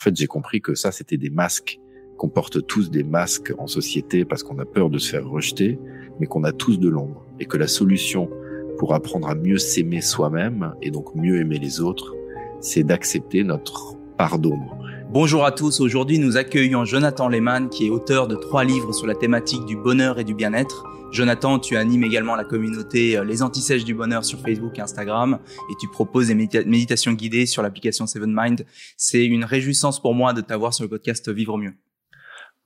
En fait, j'ai compris que ça, c'était des masques, qu'on porte tous des masques en société parce qu'on a peur de se faire rejeter, mais qu'on a tous de l'ombre. Et que la solution pour apprendre à mieux s'aimer soi-même et donc mieux aimer les autres, c'est d'accepter notre part d'ombre. Bonjour à tous, aujourd'hui nous accueillons Jonathan Lehmann qui est auteur de trois livres sur la thématique du bonheur et du bien-être. Jonathan, tu animes également la communauté euh, Les Antisèches du Bonheur sur Facebook et Instagram et tu proposes des méditations guidées sur l'application Seven Mind. C'est une réjouissance pour moi de t'avoir sur le podcast Vivre mieux.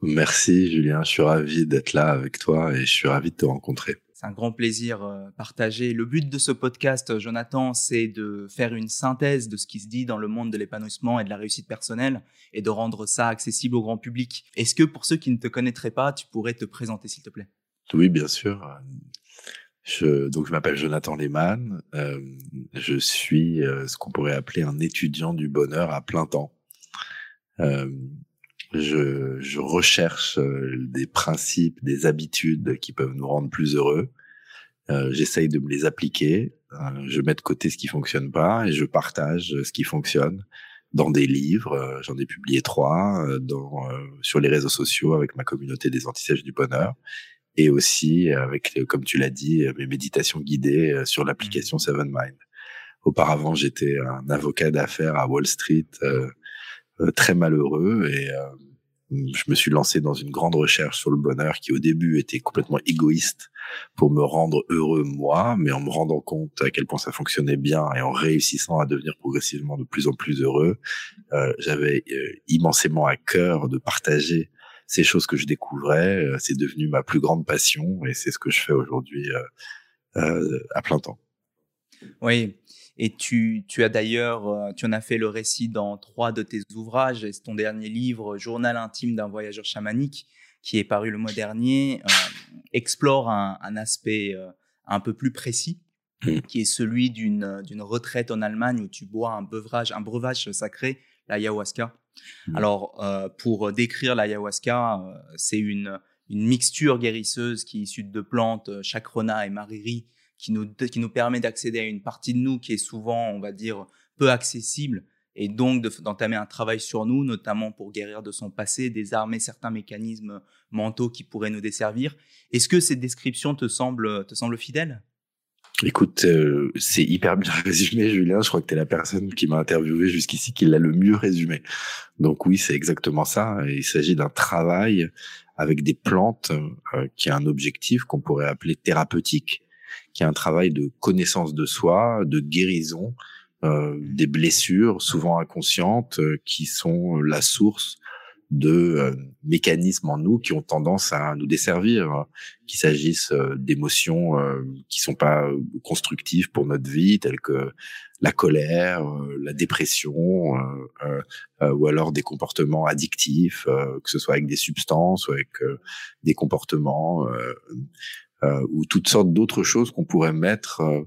Merci Julien, je suis ravi d'être là avec toi et je suis ravi de te rencontrer. C'est un grand plaisir euh, partagé. Le but de ce podcast, Jonathan, c'est de faire une synthèse de ce qui se dit dans le monde de l'épanouissement et de la réussite personnelle et de rendre ça accessible au grand public. Est-ce que pour ceux qui ne te connaîtraient pas, tu pourrais te présenter s'il te plaît? Oui, bien sûr. Je, donc je m'appelle Jonathan Lehmann. Euh, je suis euh, ce qu'on pourrait appeler un étudiant du bonheur à plein temps. Euh, je, je recherche euh, des principes, des habitudes qui peuvent nous rendre plus heureux. Euh, J'essaye de me les appliquer. Euh, je mets de côté ce qui fonctionne pas et je partage ce qui fonctionne dans des livres. Euh, j'en ai publié trois dans, sur les réseaux sociaux avec ma communauté des antisèches du bonheur et aussi avec, comme tu l'as dit, mes méditations guidées sur l'application mmh. Seven Mind. Auparavant, j'étais un avocat d'affaires à Wall Street. Euh, euh, très malheureux et euh, je me suis lancé dans une grande recherche sur le bonheur qui au début était complètement égoïste pour me rendre heureux moi, mais en me rendant compte à quel point ça fonctionnait bien et en réussissant à devenir progressivement de plus en plus heureux, euh, j'avais immensément à cœur de partager ces choses que je découvrais. c'est devenu ma plus grande passion et c'est ce que je fais aujourd'hui euh, à plein temps. Oui, et tu, tu as d'ailleurs, euh, tu en as fait le récit dans trois de tes ouvrages. Et ton dernier livre, Journal intime d'un voyageur chamanique, qui est paru le mois dernier, euh, explore un, un aspect euh, un peu plus précis, mmh. qui est celui d'une retraite en Allemagne où tu bois un breuvage, un breuvage sacré, l'ayahuasca. Mmh. Alors, pour décrire l'ayahuasca, c'est une une mixture guérisseuse qui est issue de plantes, chakrona et mariri, qui nous, qui nous permet d'accéder à une partie de nous qui est souvent, on va dire, peu accessible et donc d'entamer un travail sur nous, notamment pour guérir de son passé, désarmer certains mécanismes mentaux qui pourraient nous desservir. Est-ce que cette description te semble, te semble fidèle? Écoute, euh, c'est hyper bien résumé, Julien. Je crois que tu es la personne qui m'a interviewé jusqu'ici qui l'a le mieux résumé. Donc oui, c'est exactement ça. Il s'agit d'un travail avec des plantes euh, qui a un objectif qu'on pourrait appeler thérapeutique qui est un travail de connaissance de soi, de guérison euh, des blessures, souvent inconscientes, euh, qui sont la source de euh, mécanismes en nous qui ont tendance à nous desservir, qu'il s'agisse d'émotions qui sont pas constructives pour notre vie, telles que la colère, la dépression, ou alors des comportements addictifs, que ce soit avec des substances ou avec des comportements euh, ou toutes sortes d'autres choses qu'on pourrait mettre euh,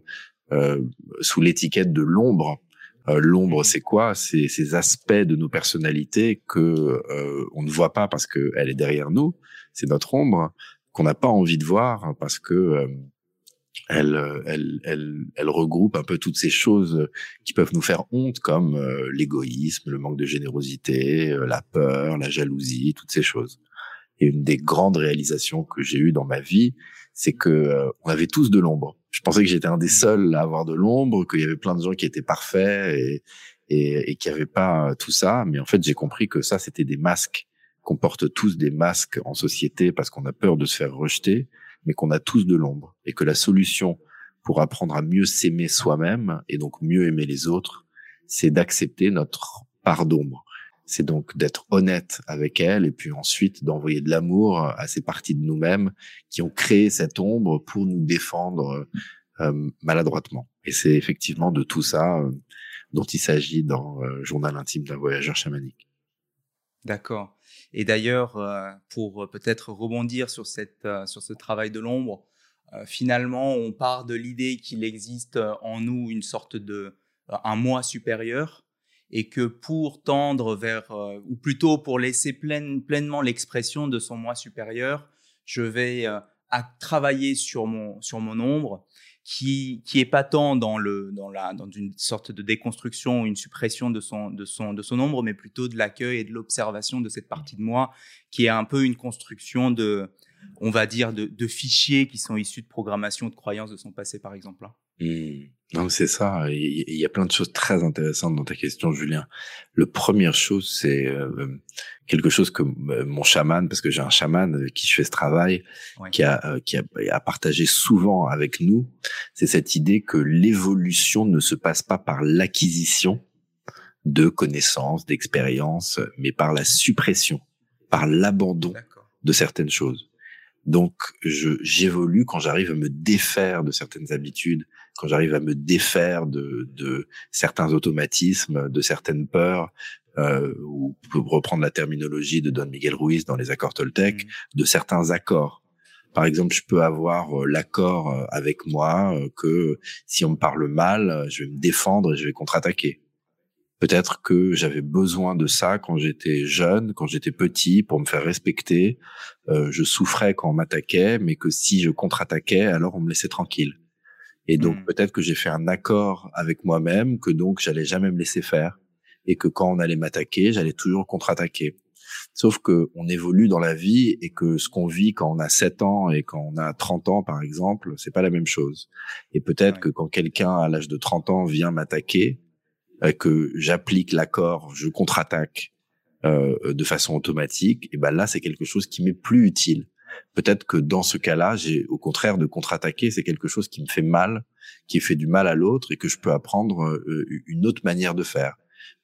euh, sous l'étiquette de l'ombre. l'ombre, c'est quoi? C'est ces aspects de nos personnalités que on ne voit pas parce qu'elle est derrière nous. C'est notre ombre qu'on n'a pas envie de voir parce que elle, elle, elle, elle, regroupe un peu toutes ces choses qui peuvent nous faire honte, comme l'égoïsme, le manque de générosité, la peur, la jalousie, toutes ces choses. Et une des grandes réalisations que j'ai eues dans ma vie, c'est que euh, on avait tous de l'ombre. Je pensais que j'étais un des seuls à avoir de l'ombre, qu'il y avait plein de gens qui étaient parfaits et, et, et qui n'avaient pas tout ça. Mais en fait, j'ai compris que ça, c'était des masques, qu'on porte tous des masques en société parce qu'on a peur de se faire rejeter, mais qu'on a tous de l'ombre. Et que la solution pour apprendre à mieux s'aimer soi-même et donc mieux aimer les autres, c'est d'accepter notre part d'ombre c'est donc d'être honnête avec elle et puis ensuite d'envoyer de l'amour à ces parties de nous-mêmes qui ont créé cette ombre pour nous défendre euh, maladroitement. Et c'est effectivement de tout ça euh, dont il s'agit dans euh, Journal intime d'un voyageur chamanique. D'accord. Et d'ailleurs, pour peut-être rebondir sur cette sur ce travail de l'ombre, finalement, on part de l'idée qu'il existe en nous une sorte de un moi supérieur et que pour tendre vers, euh, ou plutôt pour laisser pleinement l'expression de son moi supérieur, je vais euh, travailler sur mon, sur mon ombre. qui qui est pas tant dans le dans la dans une sorte de déconstruction ou une suppression de son de son de son ombre mais plutôt de l'accueil et de l'observation de cette partie de moi qui est un peu une construction de on va dire de, fichiers qui sont issus de programmation de croyances de son passé par exemple Mmh. Non, c'est ça. Il y a plein de choses très intéressantes dans ta question, Julien. Le première chose, c'est euh, quelque chose que euh, mon chaman, parce que j'ai un chaman avec qui je fais ce travail, qui, a, euh, qui a, a, partagé souvent avec nous, c'est cette idée que l'évolution ne se passe pas par l'acquisition de connaissances, d'expériences, mais par la suppression, par l'abandon de certaines choses. Donc, j'évolue quand j'arrive à me défaire de certaines habitudes, quand j'arrive à me défaire de, de certains automatismes, de certaines peurs, euh, ou pour reprendre la terminologie de Don Miguel Ruiz dans les accords Toltec, mmh. de certains accords. Par exemple, je peux avoir euh, l'accord euh, avec moi euh, que si on me parle mal, je vais me défendre et je vais contre-attaquer. Peut-être que j'avais besoin de ça quand j'étais jeune, quand j'étais petit, pour me faire respecter. Euh, je souffrais quand on m'attaquait, mais que si je contre-attaquais, alors on me laissait tranquille. Et donc mmh. peut-être que j'ai fait un accord avec moi-même que donc j'allais jamais me laisser faire et que quand on allait m'attaquer, j'allais toujours contre-attaquer. Sauf que on évolue dans la vie et que ce qu'on vit quand on a 7 ans et quand on a 30 ans par exemple, c'est pas la même chose. Et peut-être que quand quelqu'un à l'âge de 30 ans vient m'attaquer, euh, que j'applique l'accord, je contre-attaque euh, de façon automatique, et ben là c'est quelque chose qui m'est plus utile Peut-être que dans ce cas-là, j'ai au contraire de contre-attaquer, c'est quelque chose qui me fait mal, qui fait du mal à l'autre et que je peux apprendre euh, une autre manière de faire.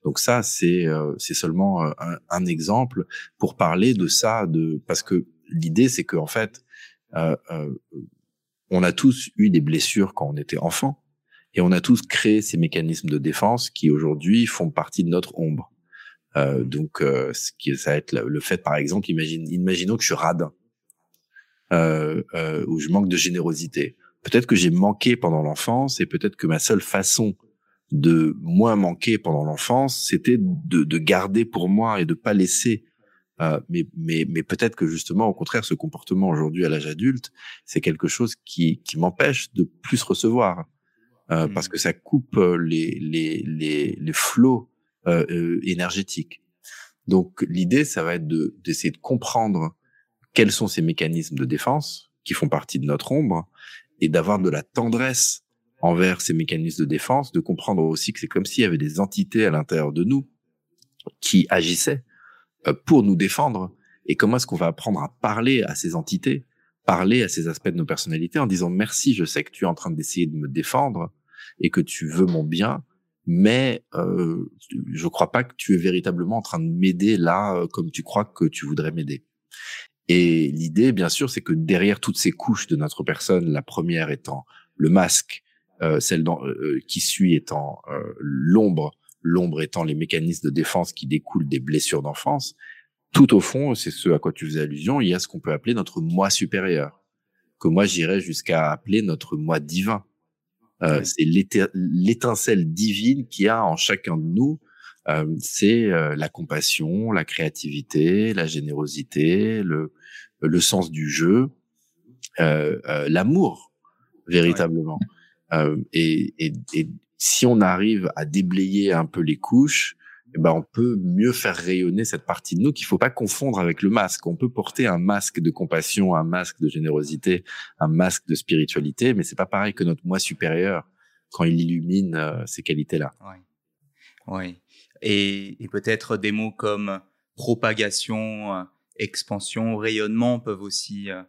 Donc ça, c'est euh, c'est seulement euh, un, exemple pour parler de ça, de parce que l'idée c'est que en fait, euh, on a tous eu des blessures quand on était enfant et on a tous créé ces mécanismes de défense qui aujourd'hui font partie de notre ombre. donc, ce qui ça va être le, fait, par exemple, imagine, imaginons que je suis radin euh, euh, où je manque de générosité. Peut-être que j'ai manqué pendant l'enfance et peut-être que ma seule façon de moins manquer pendant l'enfance, c'était de, de, garder pour moi et de pas laisser. Euh, mais mais, mais peut-être que justement, au contraire, ce comportement aujourd'hui à l'âge adulte, c'est quelque chose qui, qui m'empêche de plus recevoir. Euh, mmh. Parce que ça coupe les, les, les, les flots euh, euh énergétiques. Donc l'idée, ça va être de d'essayer de comprendre quels sont ces mécanismes de défense qui font partie de notre ombre et d'avoir de la tendresse envers ces mécanismes de défense, de comprendre aussi que c'est comme s'il y avait des entités à l'intérieur de nous qui agissaient euh, pour nous défendre. Et comment est-ce qu'on va apprendre à parler à ces entités, parler à ces aspects de nos personnalités en disant merci, je sais que tu es en train d'essayer de me défendre et que tu veux mon bien, mais euh, je crois pas que tu es véritablement en train de m'aider là euh, comme tu crois que tu voudrais m'aider. Et l'idée, bien sûr, c'est que derrière toutes ces couches de notre personne, la première étant le masque, euh, celle dans, euh, euh, qui suit étant euh, l'ombre, l'ombre étant les mécanismes de défense qui découlent des blessures d'enfance, tout au fond, c'est ce à quoi tu faisais allusion, il y a ce qu'on peut appeler notre moi supérieur, que moi j'irais jusqu'à appeler notre moi divin. Euh, C'est l'étincelle divine qu'il y a en chacun de nous euh, c'est euh, la compassion, la créativité, la générosité, le, le sens du jeu, euh, l'amour véritablement. Et, et, et, si on arrive à déblayer un peu les couches, eh ben on peut mieux faire rayonner cette partie de nous qu'il faut pas confondre avec le masque. On peut porter un masque de compassion, un masque de générosité, un masque de spiritualité, mais c'est pas pareil que notre moi supérieur quand il illumine ces qualités-là. Oui. oui et, et peut-être des mots comme propagation, euh, expansion, rayonnement peuvent aussi, euh,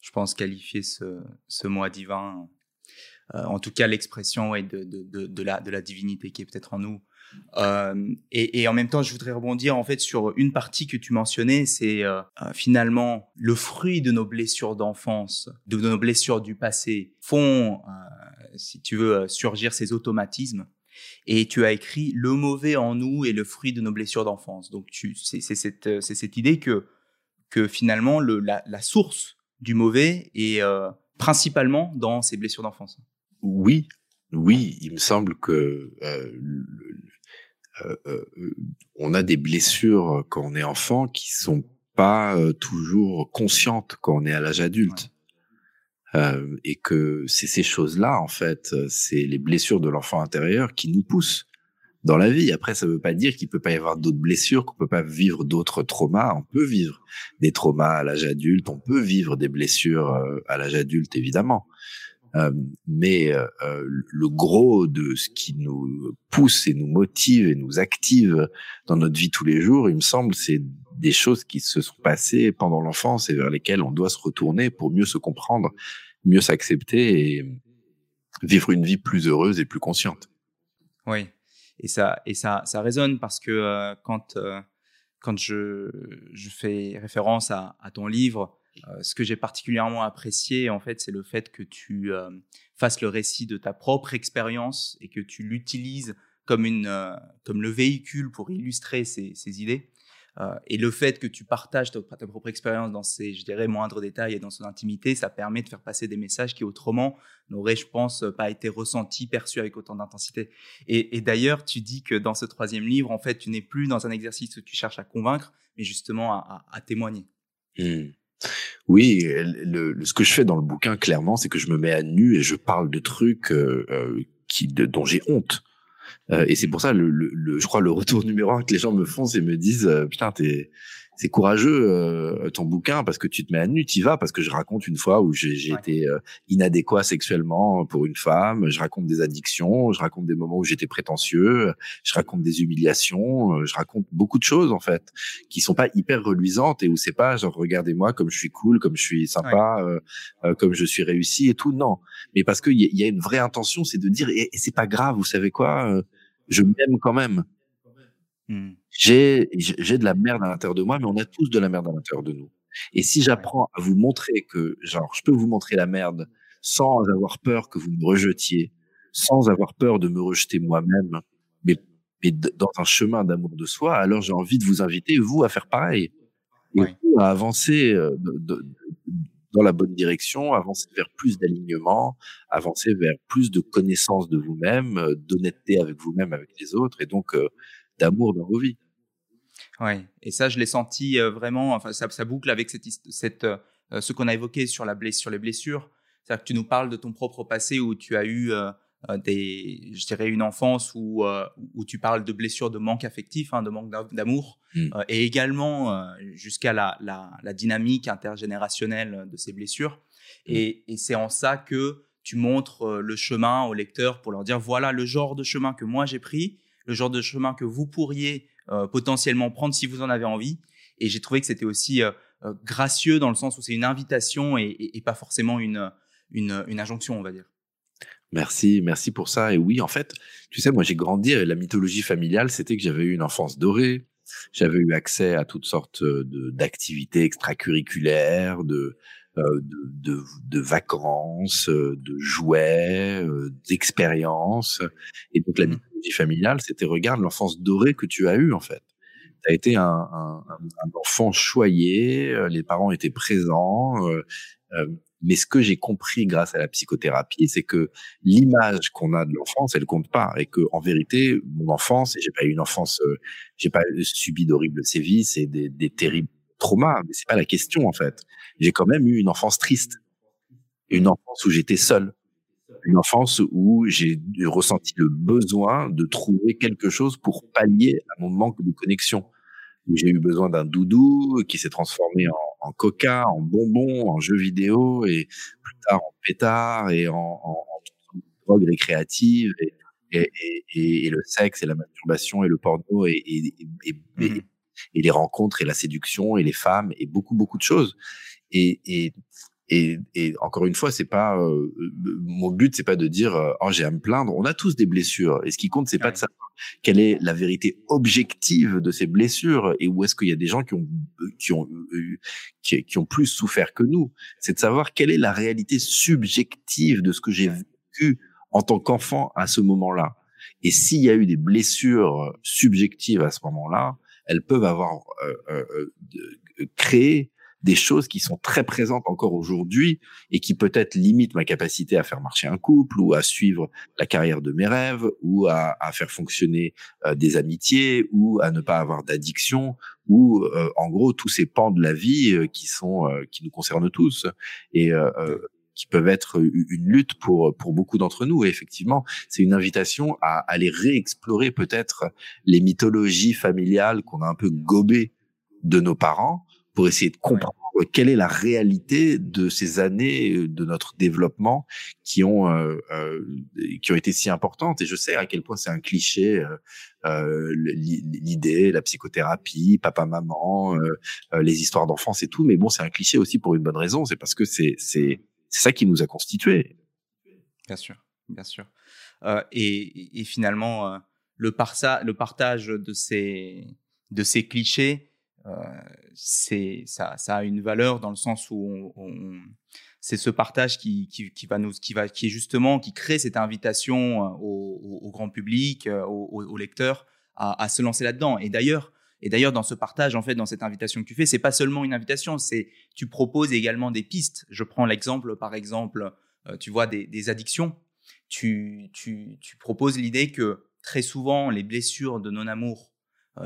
je pense, qualifier ce, ce moi divin. Euh, en tout cas, l'expression ouais, de, de, de, de, la, de la divinité qui est peut-être en nous. Et, et, en même temps, je voudrais rebondir en fait sur une partie que tu mentionnais, c'est finalement le fruit de nos blessures d'enfance, de nos blessures du passé, font, si tu veux, surgir ces automatismes et tu as écrit Le mauvais en nous est le fruit de nos blessures d'enfance. Donc c'est cette, euh, cette idée que, que finalement le, la, la source du mauvais est euh, principalement dans ces blessures d'enfance. Oui, oui, il me semble que euh, euh, euh, on a des blessures quand on est enfant qui sont pas toujours conscientes quand on est à l'âge adulte. Euh, et que c'est ces choses-là, en fait, c'est les blessures de l'enfant intérieur qui nous poussent dans la vie. Après, ça ne veut pas dire qu'il peut pas y avoir d'autres blessures, qu'on peut pas vivre d'autres traumas. On peut vivre des traumas à l'âge adulte, on peut vivre des blessures euh, à l'âge adulte, évidemment. Euh, mais euh, le gros de ce qui nous pousse et nous motive et nous active dans notre vie tous les jours, il me semble, c'est des choses qui se sont passées pendant l'enfance et vers lesquelles on doit se retourner pour mieux se comprendre, mieux s'accepter et vivre une vie plus heureuse et plus consciente. Oui, et ça et ça ça résonne parce que euh, quand euh, quand je je fais référence à, ton livre euh, ce que j'ai particulièrement apprécié en fait c'est le fait que tu fasses le récit de ta propre expérience et que tu l'utilises comme une comme le véhicule pour illustrer ces, ces idées euh, et le fait que tu partages ta, propre expérience dans ces, je dirais, moindres détails et dans son intimité, ça permet de faire passer des messages qui autrement n'auraient, je pense, pas été ressentis, perçus avec autant d'intensité. Et, d'ailleurs, tu dis que dans ce troisième livre, en fait, tu n'es plus dans un exercice où tu cherches à convaincre, mais justement à, témoigner. Mmh. Oui, ce que je fais dans le bouquin, clairement, c'est que je me mets à nu et je parle de trucs euh, euh, qui, de, dont j'ai honte. Euh, et c'est pour ça, le, le, je crois, le retour numéro un que les gens me font, c'est me disent, euh, putain, t'es, c'est courageux euh, ton bouquin parce que tu te mets à nu, t'y vas parce que je raconte une fois où j'ai été euh, inadéquat sexuellement pour une femme, je raconte des addictions, je raconte des moments où j'étais prétentieux, je raconte des humiliations, je raconte beaucoup de choses en fait qui sont pas hyper reluisantes et où c'est pas genre regardez-moi comme je suis cool, comme je suis sympa, comme je suis réussi et tout non, mais parce qu'il y, y, a une vraie intention, c'est de dire et, et c'est pas grave, vous savez quoi je m'aime quand même. Mmh. J'ai j'ai de la merde à l'intérieur de moi, mais on a tous de la merde à l'intérieur de nous. Et si j'apprends à vous montrer que, genre, je peux vous montrer la merde sans avoir peur que vous me rejetiez, sans avoir peur de me rejeter moi-même, mais, mais dans un chemin d'amour de soi, alors j'ai envie de vous inviter, vous, à faire pareil. Et vous, à avancer euh, de, dans la bonne direction, avancer vers plus d'alignement, avancer vers plus de connaissance de vous-même, euh, d'honnêteté avec vous-même, avec les autres, et donc euh, d'amour dans vos vies. Ouais, et ça, je l'ai senti euh, vraiment. Enfin, ça, boucle avec cette, cette ce qu'on a évoqué sur la blessure, sur les blessures. C'est-à-dire que tu nous parles de ton propre passé où tu as eu des, je dirais une enfance où euh, où tu parles de blessures de manque affectif, hein, de manque d'amour, mmh. euh, et également jusqu'à la, la, la, dynamique intergénérationnelle de ces blessures. Mmh. Et, et c'est en ça que tu montres le chemin aux lecteurs pour leur dire voilà le genre de chemin que moi j'ai pris, le genre de chemin que vous pourriez potentiellement prendre si vous en avez envie. Et j'ai trouvé que c'était aussi gracieux dans le sens où c'est une invitation et, et, et pas forcément une, une, une injonction, on va dire. Merci, merci pour ça. Et oui, en fait, tu sais, moi j'ai grandi, la mythologie familiale, c'était que j'avais eu une enfance dorée, j'avais eu accès à toutes sortes d'activités extracurriculaires, de, euh, de, de, de, vacances, de jouets, d'expériences. Et donc la mmh. mythologie familiale, c'était regarde l'enfance dorée que tu as eue en fait. Tu as été un, un, un, enfant choyé, les parents étaient présents, euh, euh mais ce que j'ai compris grâce à la psychothérapie, c'est que l'image qu'on a de l'enfance, elle compte pas, et que en vérité, mon enfance, et j'ai pas eu une enfance, euh, j'ai pas subi d'horribles sévices et des, des terribles traumas, mais c'est pas la question en fait. J'ai quand même eu une enfance triste, une enfance où j'étais seul, une enfance où j'ai ressenti le besoin de trouver quelque chose pour pallier à mon manque de connexion. J'ai eu besoin d'un doudou qui s'est transformé en, en, coca, en bonbon, en jeu vidéo et plus tard en pétard et en, en, en drogue récréative et, et, et, et, le sexe et la masturbation et le porno et, mmh et, les rencontres et la séduction et les femmes et beaucoup beaucoup de choses. Et, et et, encore une fois, c'est pas euh, mon but, c'est pas de dire euh, oh j'ai à me plaindre. On a tous des blessures, et ce qui compte, c'est pas de savoir quelle est la vérité objective de ces blessures et où est-ce qu'il y a des gens qui ont qui ont euh, qui, qui, ont plus souffert que nous. C'est de savoir quelle est la réalité subjective de ce que j'ai vécu en tant qu'enfant à ce moment-là. Et s'il y a eu des blessures subjectives à ce moment-là, elles peuvent avoir créé des choses qui sont très présentes encore aujourd'hui et qui peut-être limitent ma capacité à faire marcher un couple ou à suivre la carrière de mes rêves ou à, faire fonctionner euh, des amitiés ou à ne pas avoir d'addiction ou euh, en gros tous ces pans de la vie euh, qui sont qui nous concernent tous et qui peuvent être une lutte pour pour beaucoup d'entre nous. Et effectivement, c'est une invitation à aller réexplorer peut-être les mythologies familiales qu'on a un peu gobées de nos parents pour essayer de comprendre quelle est la réalité de ces années euh, de notre développement qui ont euh, euh, qui ont été si importantes. Et je sais à quel point c'est un cliché euh, l'idée, la psychothérapie, papa maman, les histoires d'enfance et tout. Mais bon, c'est un cliché aussi pour une bonne raison. C'est parce que c'est c'est ça qui nous a constitués. Bien sûr, bien sûr. et, et, finalement, le, parsa, le partage de ces de ces clichés c'est ça, ça, a une valeur dans le sens où on, c'est ce partage qui, qui, va nous, qui va, qui est justement, qui crée cette invitation euh, au, au, grand public, euh, aux, lecteurs, à, à, se lancer là-dedans. Et d'ailleurs, et d'ailleurs, dans ce partage, en fait, dans cette invitation que tu fais, c'est pas seulement une invitation, c'est tu proposes également des pistes. Je prends l'exemple, par exemple, tu vois, des, addictions. Tu, tu, tu proposes l'idée que très souvent, les blessures de non-amour,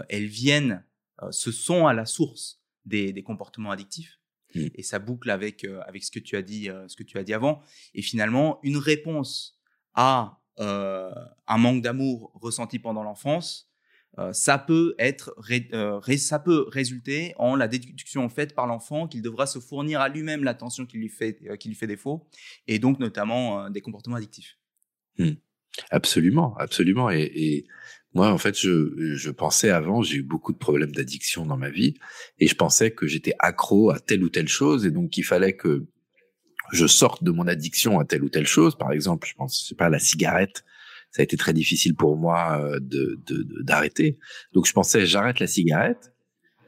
elles viennent euh, ce sont à la source des, des comportements addictifs. Mmh. Et ça boucle avec, euh, avec ce, que tu as dit, euh, ce que tu as dit avant. Et finalement, une réponse à un manque d'amour ressenti pendant l'enfance, ça peut être, ça peut résulter en la déduction faite par l'enfant qu'il devra se fournir à lui-même l'attention qui lui fait, qui lui fait défaut, et donc notamment des comportements addictifs. Mmh. Absolument, absolument. Et, et, moi, en fait, je, je pensais avant, j'ai eu beaucoup de problèmes d'addiction dans ma vie, et je pensais que j'étais accro à telle ou telle chose, et donc qu'il fallait que je sorte de mon addiction à telle ou telle chose. Par exemple, je pense, je sais pas, la cigarette, ça a été très difficile pour moi euh, de d'arrêter. donc je pensais, j'arrête la cigarette,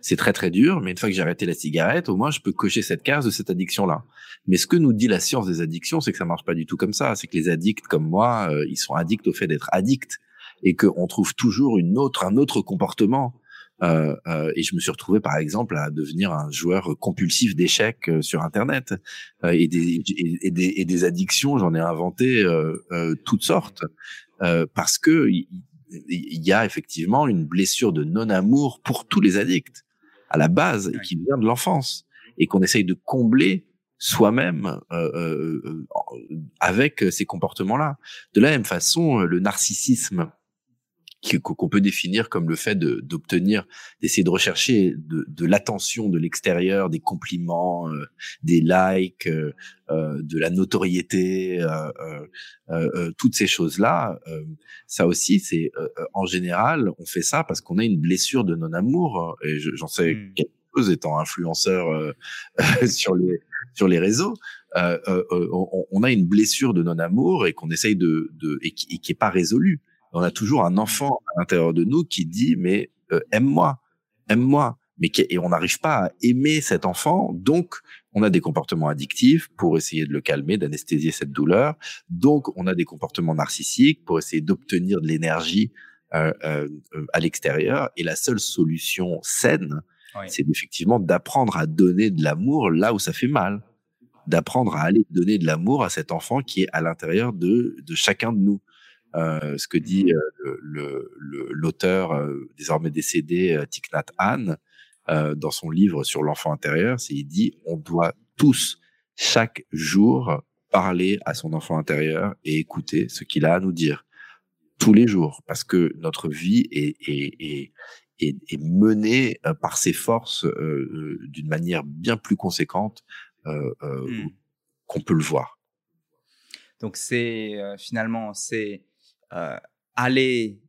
c'est très très dur, mais une fois que j'ai arrêté la cigarette, au moins je peux cocher cette case de cette addiction-là. Mais ce que nous dit la science des addictions, c'est que ça marche pas du tout comme ça. C'est que les addicts comme moi, euh, ils sont addicts au fait d'être addicts et qu'on trouve toujours une autre, un autre comportement. Euh, euh, et je me suis retrouvé, par exemple, à devenir un joueur compulsif d'échecs euh, sur Internet euh, et, des, et, des, et, des, addictions. J'en ai inventé euh, toutes sortes parce que il y, a effectivement une blessure de non-amour pour tous les addicts à la base qui vient de l'enfance et qu'on essaye de combler soi-même avec ces comportements-là. De la même façon, le narcissisme qu'on peut définir comme le fait d'obtenir, d'essayer de rechercher de, de l'attention de l'extérieur, des compliments, euh, des likes, euh, euh, de la notoriété, euh, toutes ces choses-là. ça aussi, c'est en général, on fait ça parce qu'on a une blessure de non-amour. Et j'en sais mmh. quelque chose étant influenceur sur les sur les réseaux. On, on, a une blessure de non-amour et qu'on essaye de, de et qui, et qui est pas résolue on a toujours un enfant à l'intérieur de nous qui dit mais euh, aime-moi, aime-moi. Mais et on n'arrive pas à aimer cet enfant, donc on a des comportements addictifs pour essayer de le calmer, d'anesthésier cette douleur. Donc on a des comportements narcissiques pour essayer d'obtenir de l'énergie euh, euh, à l'extérieur. Et la seule solution saine, c'est effectivement d'apprendre à donner de l'amour là où ça fait mal, d'apprendre à aller donner de l'amour à cet enfant qui est à l'intérieur de, de chacun de nous. Euh, ce que dit euh, l'auteur le, euh, désormais décédé Thich Nhat Hanh dans son livre sur l'enfant intérieur, c'est il dit on doit tous chaque jour parler à son enfant intérieur et écouter ce qu'il a à nous dire tous les jours parce que notre vie est, est, est, est, est menée par ses forces euh, d'une manière bien plus conséquente euh, mmh. qu'on peut le voir. Donc c'est finalement c'est euh, aller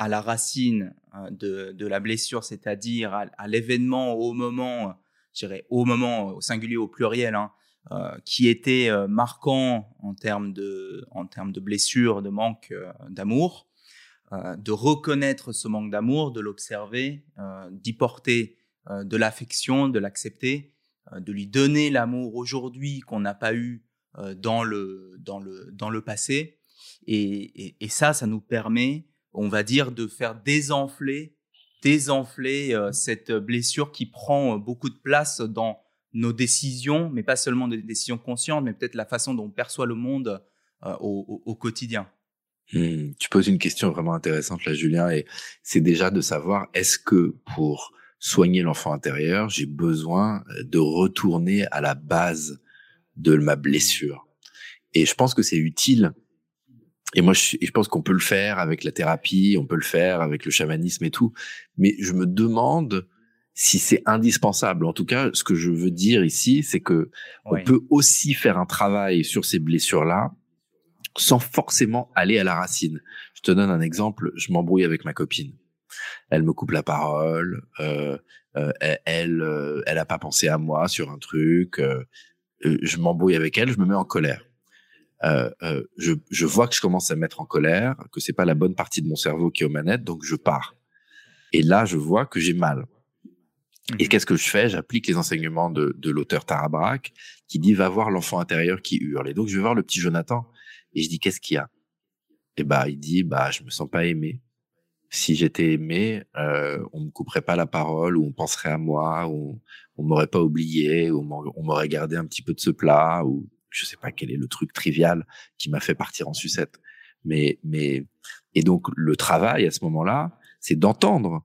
à la racine euh, de, la blessure, c'est-à-dire à, l'événement au moment, je au moment au singulier au pluriel, hein, euh, qui était marquant en termes de, blessure, de manque d'amour, de reconnaître ce manque d'amour, de l'observer, d'y porter de l'affection, de l'accepter, de lui donner l'amour aujourd'hui qu'on n'a pas eu dans le passé et, ça, ça nous permet, on va dire, de faire désenfler, désenfler euh, cette blessure qui prend euh, beaucoup de place dans nos décisions, mais pas seulement des décisions conscientes, mais peut-être la façon dont on perçoit le monde euh, au, quotidien. Mmh. tu poses une question vraiment intéressante là, Julien, et c'est déjà de savoir est-ce que pour soigner l'enfant intérieur, j'ai besoin de retourner à la base de ma blessure? Et je pense que c'est utile. Et moi, je, je pense qu'on peut le faire avec la thérapie, on peut le faire avec le chamanisme et tout. Mais je me demande si c'est indispensable. En tout cas, ce que je veux dire ici, c'est que on peut aussi faire un travail sur ces blessures-là sans forcément aller à la racine. Je te donne un exemple. Je m'embrouille avec ma copine. Elle me coupe la parole. Euh, euh, elle, euh, elle a pas pensé à moi sur un truc. Euh, euh, je m'embrouille avec elle. Je me mets en colère. Je, je vois que je commence à me mettre en colère, que c'est pas la bonne partie de mon cerveau qui est aux manettes, donc je pars. Et là, je vois que j'ai mal. Et mhm. qu'est-ce que je fais? J'applique les enseignements de, de l'auteur Tarabrac qui dit va voir l'enfant intérieur qui hurle. Et donc je vais voir le petit Jonathan et je dis qu'est-ce qu'il y a? Et bah il dit bah je me sens pas aimé. Si j'étais aimé, euh, on me couperait pas la parole ou on penserait à moi ou on m'aurait pas oublié ou on m'aurait gardé un petit peu de ce plat ou je sais pas quel est le truc trivial qui m'a fait partir en sucette. Mais mais et donc le travail à ce moment-là, c'est d'entendre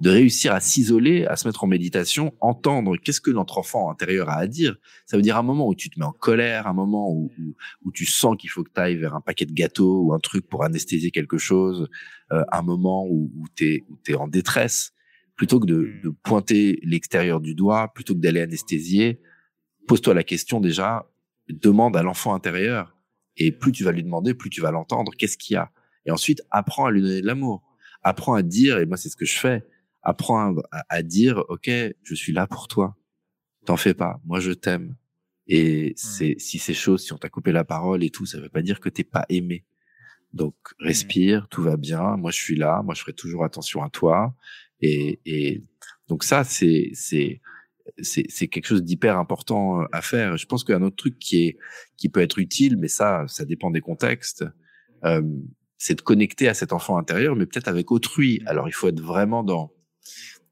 de réussir à s'isoler, à se mettre en méditation, entendre qu'est-ce que notre enfant intérieur a à dire. Ça veut dire un moment où tu te mets en colère, un moment où, où, tu sens qu'il faut que tu ailles vers un paquet de gâteaux ou un truc pour anesthésier quelque chose, euh, un moment où, où tu es, en détresse. Plutôt que de, de pointer l'extérieur du doigt, plutôt que d'aller anesthésier, pose-toi la question déjà, demande à l'enfant intérieur. Et plus tu vas lui demander, plus tu vas l'entendre, qu'est-ce qu'il y a? Et ensuite, apprends à lui donner de l'amour. Apprends à dire, et moi c'est ce que je fais, apprendre à, dire, OK, je suis là pour toi. T'en fais pas. Moi, je t'aime. Et c'est, si ces choses, si on t'a coupé la parole et tout, ça veut pas dire que t'es pas aimé. Donc, respire, tout va bien. Moi, je suis là. Moi, je ferai toujours attention à toi. Et, et donc ça, c'est, c'est, c'est, quelque chose d'hyper important euh, à faire. Je pense qu'il y a un autre truc qui est, qui peut être utile, mais ça, ça dépend des contextes. Euh, c'est de connecter à cet enfant intérieur, mais peut-être avec autrui. Alors, il faut être vraiment dans,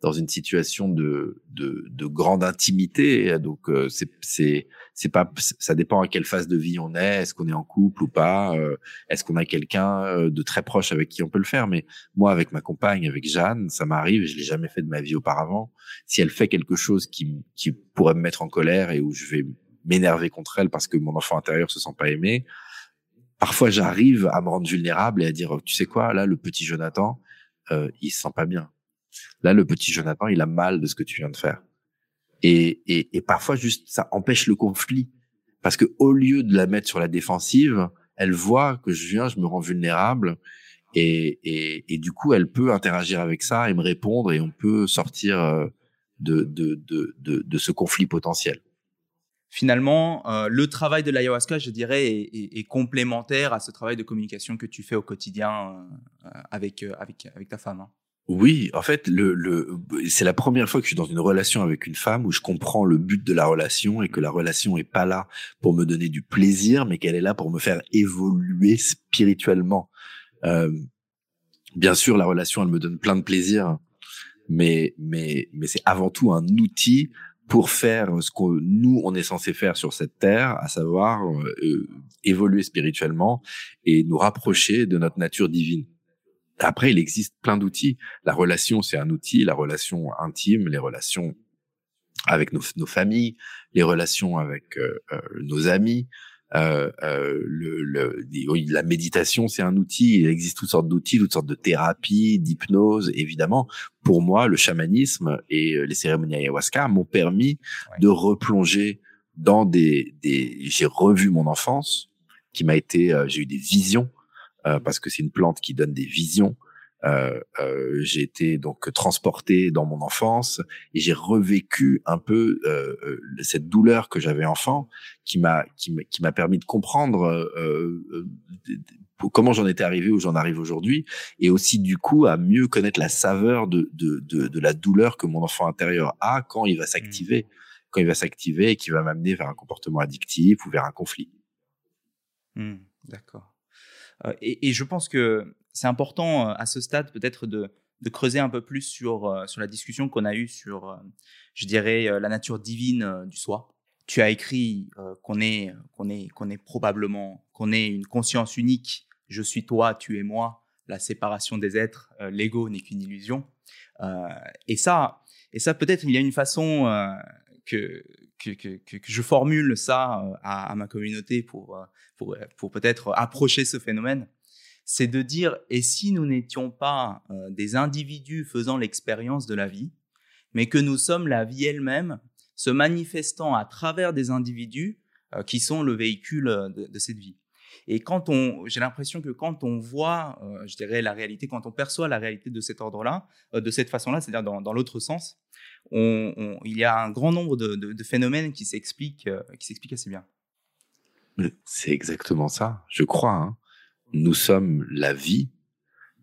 dans une situation de, de, de grande intimité. Donc euh, c'est c'est c'est pas ça dépend à quelle phase de vie on est. Est-ce qu'on est en couple ou pas? Euh, Est-ce qu'on a quelqu'un euh, de très proche avec qui on peut le faire? Mais moi, avec ma compagne, avec Jeanne, ça m'arrive. Je l'ai jamais fait de ma vie auparavant. Si elle fait quelque chose qui qui pourrait me mettre en colère et où je vais m'énerver contre elle parce que mon enfant intérieur se sent pas aimé, parfois j'arrive à me rendre vulnérable et à dire tu sais quoi? Là le petit Jonathan euh, il se sent pas bien Là, le petit Jonathan, il a mal de ce que tu viens de faire. Et, et, et parfois, juste, ça empêche le conflit. Parce que au lieu de la mettre sur la défensive, elle voit que je viens, je me rends vulnérable. Et, et, et du coup, elle peut interagir avec ça et me répondre et on peut sortir euh, de, de, de, de, ce conflit potentiel finalement, euh, le travail de l'ayahuasca, je dirais, est, est, complémentaire à ce travail de communication que tu fais au quotidien euh, avec, avec, avec ta femme. Hein. Oui, en fait, le, le, c'est la première fois que je suis dans une relation avec une femme où je comprends le but de la relation et que la relation est pas là pour me donner du plaisir, mais qu'elle est là pour me faire évoluer spirituellement. Euh, bien sûr, la relation, elle me donne plein de plaisir, mais mais mais c'est avant tout un outil pour faire ce que nous on est censé faire sur cette terre, à savoir euh, évoluer spirituellement et nous rapprocher de notre nature divine. Après, il existe plein d'outils. La relation, c'est un outil. La relation intime, les relations avec nos, nos familles, les relations avec euh, euh, nos amis. Euh, euh le, le, la méditation, c'est un outil. Il existe toutes sortes d'outils, toutes sortes de thérapies, d'hypnose. Évidemment, pour moi, le chamanisme et les cérémonies ayahuasca m'ont permis de replonger dans des, des... J'ai revu mon enfance, qui m'a été. j'ai eu des visions euh, parce que c'est une plante qui donne des visions. Euh, euh, j'ai été donc transporté dans mon enfance et j'ai revécu un peu euh, euh cette douleur que j'avais enfant, qui m'a qui m'a permis de comprendre euh, comment j'en étais arrivé où j'en arrive aujourd'hui, et aussi du coup à mieux connaître la saveur de, de, de, de la douleur que mon enfant intérieur a quand il va s'activer, mmh. quand il va s'activer et qui va m'amener vers un comportement addictif ou vers un conflit. Mmh, D'accord. Euh, et, je pense que c'est important euh, à ce stade peut-être de, de, creuser un peu plus sur, euh, sur la discussion qu'on a eue sur, je dirais, la nature divine du soi. Tu as écrit qu'on est, qu'on est, qu'on est probablement, qu'on est une conscience unique. Je suis toi, tu es moi. La séparation des êtres, l'ego n'est qu'une illusion. et ça, et ça peut-être il y a une façon que que, je formule ça à, à ma communauté pour, pour, pour peut-être approcher ce phénomène, c'est de dire, et si nous n'étions pas des individus faisant l'expérience de la vie, mais que nous sommes la vie elle-même, se manifestant à travers des individus qui sont le véhicule de, cette vie. Et quand on, j'ai l'impression que quand on voit, euh, je dirais la réalité, quand on perçoit la réalité de cet ordre-là, euh, de cette façon-là, c'est-à-dire dans l'autre sens, on, on, il y a un grand nombre de, de, de phénomènes qui s'expliquent, euh, qui s'expliquent assez bien. C'est exactement ça, je crois. Hein. Nous sommes la vie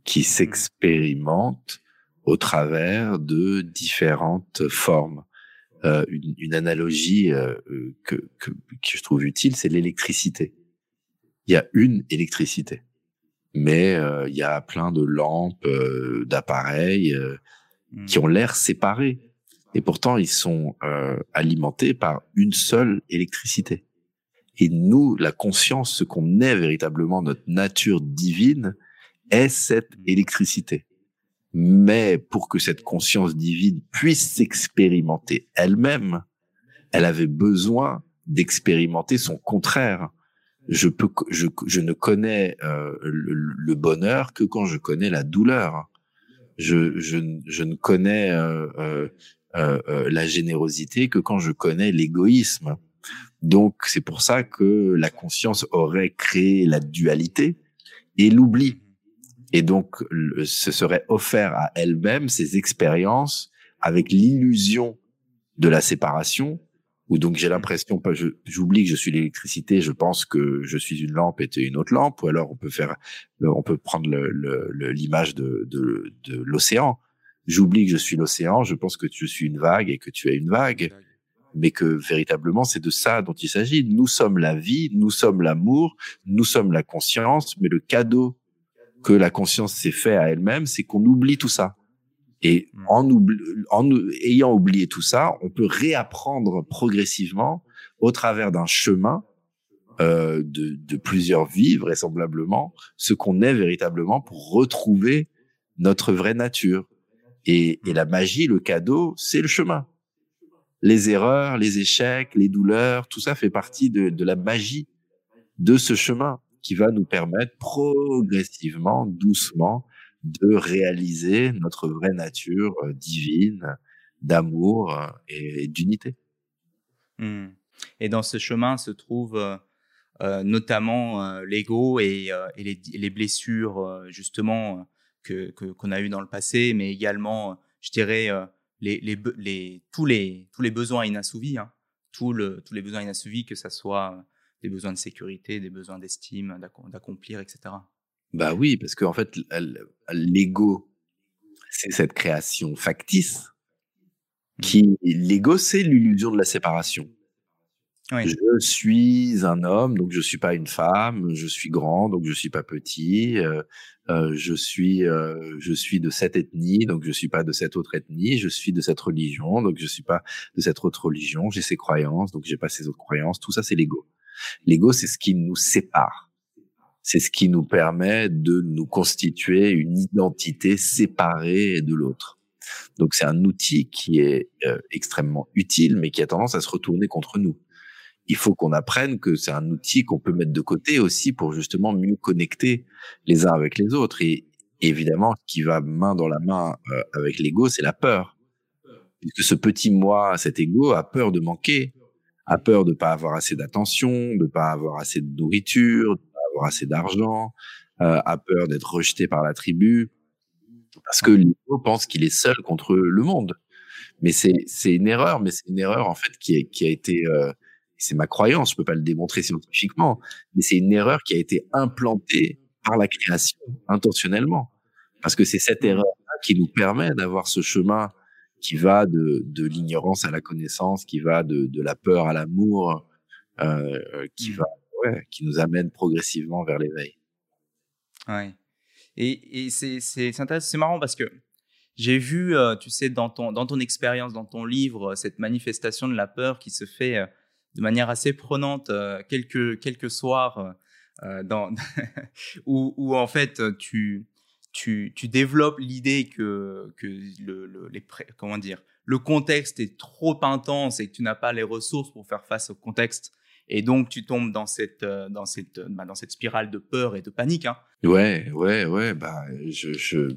qui mmh. s'expérimente au travers de différentes formes. Euh, une, une, analogie euh, que, que, que, je trouve utile, c'est l'électricité il y a une électricité. Mais euh, il y a plein de lampes, d'appareils mmh. qui ont l'air séparés. Et pourtant, ils sont alimentés par une seule électricité. Et nous, la conscience, ce qu'on est véritablement, notre nature divine, est cette électricité. Mais pour que cette conscience divine puisse s'expérimenter elle-même, elle avait besoin d'expérimenter son contraire je peux, je, je ne connais euh, le, bonheur que quand je connais la douleur. Je, je, je ne connais euh, euh, euh, la générosité que quand je connais l'égoïsme. Donc c'est pour ça que la conscience aurait créé la dualité et l'oubli. Et donc ce serait offert à elle-même ces expériences avec l'illusion de la séparation ou donc j'ai l'impression j'oublie que je suis l'électricité je pense que je suis une lampe et une autre lampe ou alors on peut faire on peut prendre l'image le, de l'océan j'oublie que je suis l'océan je pense que je suis une vague et que tu es une vague mais que véritablement c'est de ça dont il s'agit nous sommes la vie nous sommes l'amour nous sommes la conscience mais le cadeau que la conscience s'est fait à elle-même c'est qu'on oublie tout ça et mmh. en, en ayant oublié tout ça, on peut réapprendre progressivement au travers d'un chemin euh, de, de, plusieurs vies, vraisemblablement, ce qu'on est véritablement pour retrouver notre vraie nature. Et, et la magie, le cadeau, c'est le chemin. Les erreurs, les échecs, les douleurs, tout ça fait partie de, de la magie de ce chemin qui va nous permettre progressivement, doucement, de réaliser notre vraie nature euh, divine, d'amour euh, et, d'unité. Mmh. Et dans ce chemin se trouve euh, notamment l'ego et, les, blessures justement que qu'on a eu dans le passé, mais également, je dirais, les, les, tous les tous les besoins inassouvis, hein. tous les besoins inassouvis, que ce soit des besoins de sécurité, des besoins d'estime, d'accomplir, etc. Bah oui, parce qu'en fait, l'ego, c'est cette création factice mmh. qui, l'ego, c'est l'illusion de la séparation. Je suis un homme, donc je suis pas une femme. Je suis grand, donc je suis pas petit. Euh, euh, je suis, euh, je suis de cette ethnie, donc je suis pas de cette autre ethnie. Je suis de cette religion, donc je suis pas de cette autre religion. J'ai ces croyances, donc j'ai pas ces autres croyances. Tout ça, c'est l'ego. L'ego, c'est ce qui nous sépare c'est ce qui nous permet de nous constituer une identité séparée de l'autre. Donc c'est un outil qui est euh, extrêmement utile, mais qui a tendance à se retourner contre nous. Il faut qu'on apprenne que c'est un outil qu'on peut mettre de côté aussi pour justement mieux connecter les uns avec les autres. Et évidemment, qui va main dans la main euh, avec l'ego, c'est la peur. Puisque ce petit moi, cet ego, a peur de manquer, a peur de pas avoir assez d'attention, de pas avoir assez de nourriture, assez d'argent, euh, a peur d'être rejeté par la tribu, parce que l'ego pense qu'il est seul contre le monde. Mais c'est c'est une erreur, mais c'est une erreur en fait qui, qui a été euh, c'est ma croyance, je peux pas le démontrer scientifiquement, mais c'est une erreur qui a été implantée par la création intentionnellement, parce que c'est cette erreur qui nous permet d'avoir ce chemin qui va de, de l'ignorance à la connaissance, qui va de, de la peur à l'amour, euh, qui mmh. va qui nous amène progressivement vers l'éveil. Ouais. Et, et c'est, c'est, intéressant, c'est marrant parce que j'ai vu, euh, tu sais, dans ton, dans ton expérience, dans ton livre, euh, cette manifestation de la peur qui se fait de manière assez prenante quelques, quelques soirs où, en fait tu, tu, tu développes l'idée que, que le, le, les, comment dire, le contexte est trop intense et que tu n'as pas les ressources pour faire face au contexte. Et donc, tu tombes dans cette, euh, dans cette, bah, dans cette spirale de peur et de panique. Hein. Ouais, ouais, ouais. Bah, je...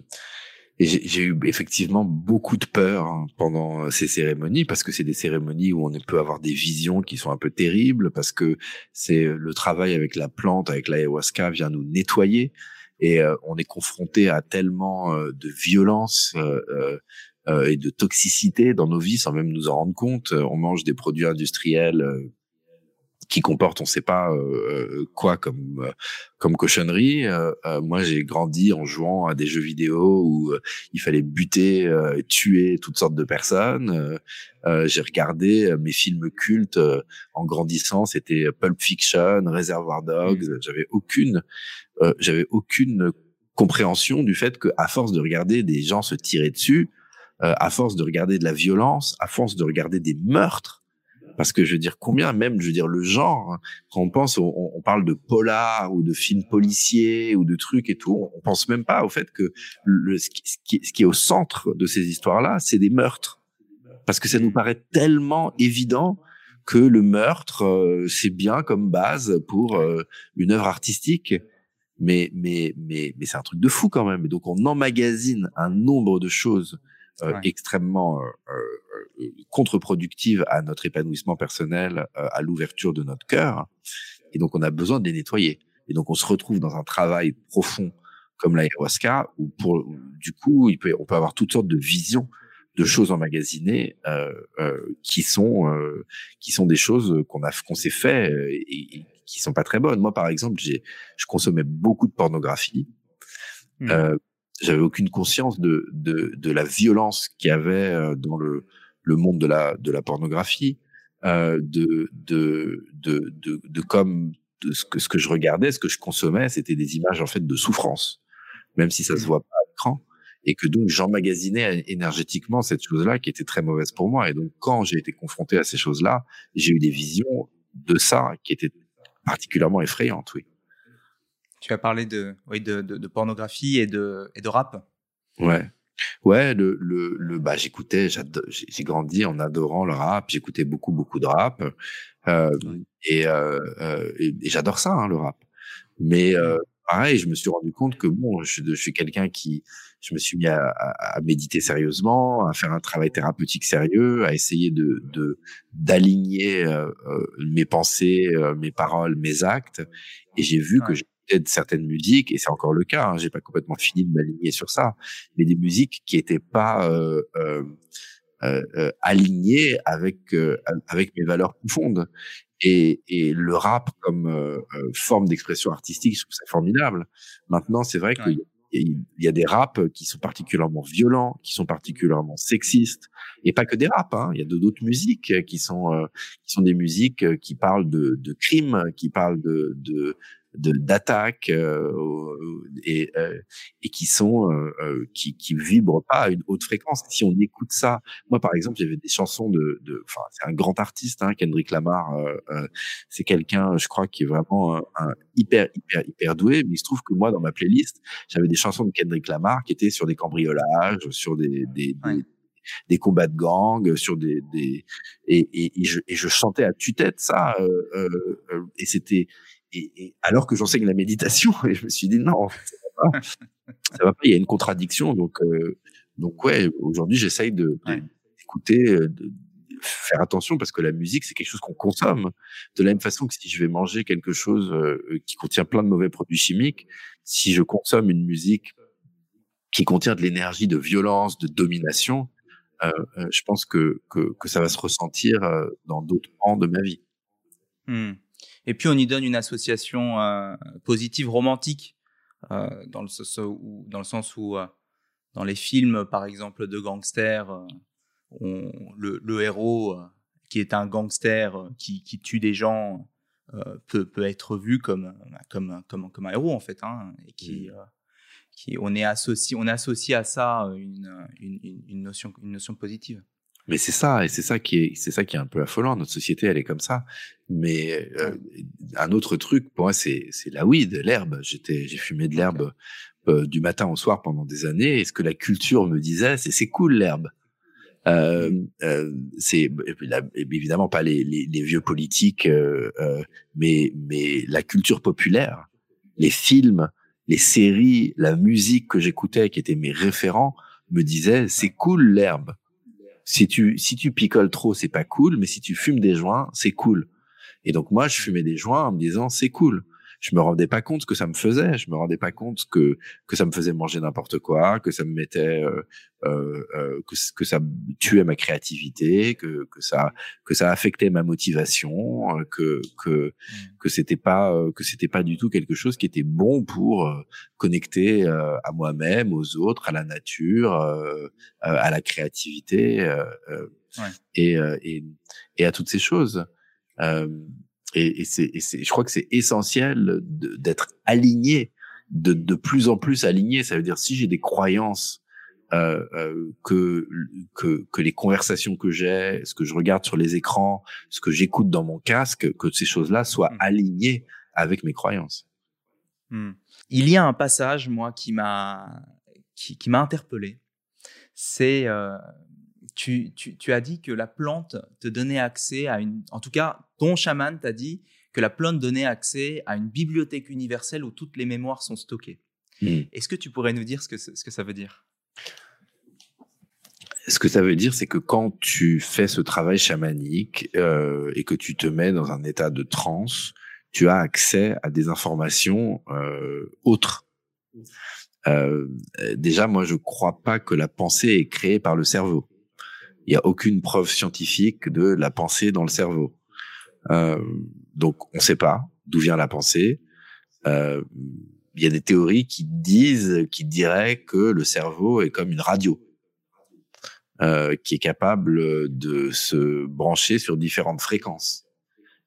j'ai eu effectivement beaucoup de peur hein, pendant ces cérémonies parce que c'est des cérémonies où on peut avoir des visions qui sont un peu terribles parce que c'est le travail avec la plante, avec l'ayahuasca vient nous nettoyer et euh, on est confronté à tellement euh, de violence euh, et de toxicité dans nos vies sans même nous en rendre compte. On mange des produits industriels qui comportent on sait pas quoi comme comme cochonnerie. moi, j'ai grandi en jouant à des jeux vidéo où il fallait buter, tuer toutes sortes de personnes. j'ai regardé mes films cultes en grandissant. C'était Pulp Fiction, Reservoir Dogs. Mmh. J'avais aucune euh, j'avais aucune compréhension du fait que, à force de regarder des gens se tirer dessus, euh, à force de regarder de la violence, à force de regarder des meurtres, parce que je veux dire combien même, je veux dire le genre, quand on pense, on, parle de polar ou de films policiers ou de trucs et tout, on pense même pas au fait que ce, qui, est au centre de ces histoires-là, c'est des meurtres, parce que ça nous paraît tellement évident que le meurtre, euh, c'est bien comme base pour une œuvre artistique mais mais mais mais c'est un truc de fou quand même. Donc on emmagasine un nombre de choses euh, extrêmement euh, euh, euh, contre-productives à notre épanouissement personnel, à l'ouverture de notre cœur. Et donc on a besoin de les nettoyer. Et donc on se retrouve dans un travail profond comme l'ayahuasca où pour du coup il peut, on peut avoir toutes sortes de visions de choses emmagasinées euh, euh, qui sont qui sont des choses qu'on a qu'on s'est fait et, et, qui sont pas très bonnes. Moi, par exemple, j'ai, je consommais beaucoup de pornographie. Mmh. Euh, j'avais aucune conscience de, de, de la violence qu'il y avait euh, dans le, le monde de la, de la pornographie, euh, de, de, de, de, de comme de ce que, ce que je regardais, ce que je consommais, c'était des images en fait de souffrance, même si ça se mmh. voit pas à l'écran, et que donc j'emmagasinais énergétiquement cette chose-là qui était très mauvaise pour moi. Et donc quand j'ai été confronté à ces choses-là, j'ai eu des visions de ça qui étaient particulièrement effrayante, oui. Tu as parlé de, oui, de, de, pornographie et de, et de rap. Ouais. Ouais, le, le, le bah, j'écoutais, j'ai grandi en adorant le rap, j'écoutais beaucoup, beaucoup de rap, euh, et, euh, euh, et, j'adore ça, hein, le rap. Mais euh, pareil, je me suis rendu compte que bon, je, je suis quelqu'un qui, je me suis mis à, à, méditer sérieusement, à faire un travail thérapeutique sérieux, à essayer de d'aligner mes pensées, mes paroles, mes actes. Et j'ai vu que de certaines musiques, et c'est encore le cas. Hein, j'ai pas complètement fini de m'aligner sur ça, mais des musiques qui étaient pas euh, euh, alignées avec avec mes valeurs profondes. Et, et, le rap comme forme d'expression artistique, je trouve ça formidable. Maintenant, c'est vrai qu'il il y a des raps qui sont particulièrement violents, qui sont particulièrement sexistes, et pas que des raps. Hein. Il y a d'autres musiques qui sont euh, qui sont des musiques qui parlent de, de crimes, qui parlent de, de d'attaques euh, et, euh, et qui sont euh, qui qui vibrent pas à une haute fréquence. Si on écoute ça, moi par exemple, j'avais des chansons de, de enfin c'est un grand artiste, hein, Kendrick Lamar. c'est quelqu'un, je crois, qui est vraiment un, hyper hyper hyper doué. Mais il se trouve que moi dans ma playlist, j'avais des chansons de Kendrick Lamar qui étaient sur des cambriolages, sur des, des, des des combats de gang, sur des, des et, et, et, je, et je chantais à tue-tête ça, euh, euh, et c'était et, et, alors que j'enseigne la méditation, et je me suis dit non, ça va pas, ça va pas il y a une contradiction. Donc, euh, donc ouais, aujourd'hui j'essaye de, d'écouter, euh, de, faire attention parce que la musique c'est quelque chose qu'on consomme. De la même façon que si je vais manger quelque chose euh, qui contient plein de mauvais produits chimiques, si je consomme une musique qui contient de l'énergie de violence, de domination, euh, je pense que, que, que ça va se ressentir dans d'autres pans de ma vie. Mmh. Et puis on y donne une association euh, positive romantique euh, dans, le sens où, dans le sens où euh, dans les films, par exemple, de gangsters, on, le, le, héros qui est un gangster qui, qui tue des gens peut, peut être vu comme, comme, comme, comme un héros en fait, hein, et qui, qui on est associé, on associe à ça une, une, une, notion, une notion positive. Mais c'est ça, et c'est ça qui est, c'est ça qui est un peu affolant. Notre société, elle est comme ça. Mais euh, un autre truc, pour moi, c'est, c'est la weed, l'herbe. J'étais, j'ai fumé de l'herbe euh, du matin au soir pendant des années. Et ce que la culture me disait, c'est c'est cool l'herbe. Euh, euh, c'est évidemment pas les, les, les vieux politiques, euh, euh, mais mais la culture populaire, les films, les séries, la musique que j'écoutais, qui étaient mes référents, me disaient c'est cool l'herbe. Si tu si tu picoles trop, c'est pas cool, mais si tu fumes des joints, c'est cool. Et donc moi, je fumais des joints en me disant c'est cool je me rendais pas compte ce que ça me faisait. Je me rendais pas compte que que ça me faisait manger n'importe quoi, que ça me mettait, euh, euh, euh que, que ça tuait ma créativité, que que ça que ça affectait ma motivation, euh, que que mmh. que c'était pas euh, que c'était pas du tout quelque chose qui était bon pour connecter à moi-même, aux autres, à la nature, à la créativité ouais. et, et et à toutes ces choses. Euh, et, et c'est, je crois que c'est essentiel d'être aligné, de, de plus en plus aligné. Ça veut dire si j'ai des croyances euh, euh, que, que que les conversations que j'ai, ce que je regarde sur les écrans, ce que j'écoute dans mon casque, que ces choses-là soient mmh. alignées avec mes croyances. Mmh. Il y a un passage moi qui m'a qui, qui m'a interpellé. C'est euh, tu, as dit que la plante te donnait accès à une, en tout cas, ton chaman t'a dit que la plante donnait accès à une bibliothèque universelle où toutes les mémoires sont stockées. Hmm. Est-ce que tu pourrais nous dire ce que, ce que ça veut dire? Ce que ça veut dire, c'est que quand tu fais ce travail chamanique euh, et que tu te mets dans un état de transe, tu as accès à des informations euh, autres. Euh, déjà, moi, je crois pas que la pensée est créée par le cerveau il y a aucune preuve scientifique de la pensée dans le cerveau. Euh, donc, on ne sait pas d'où vient la pensée. Euh, il y a des théories qui disent, qui diraient que le cerveau est comme une radio, euh, qui est capable de se brancher sur différentes fréquences,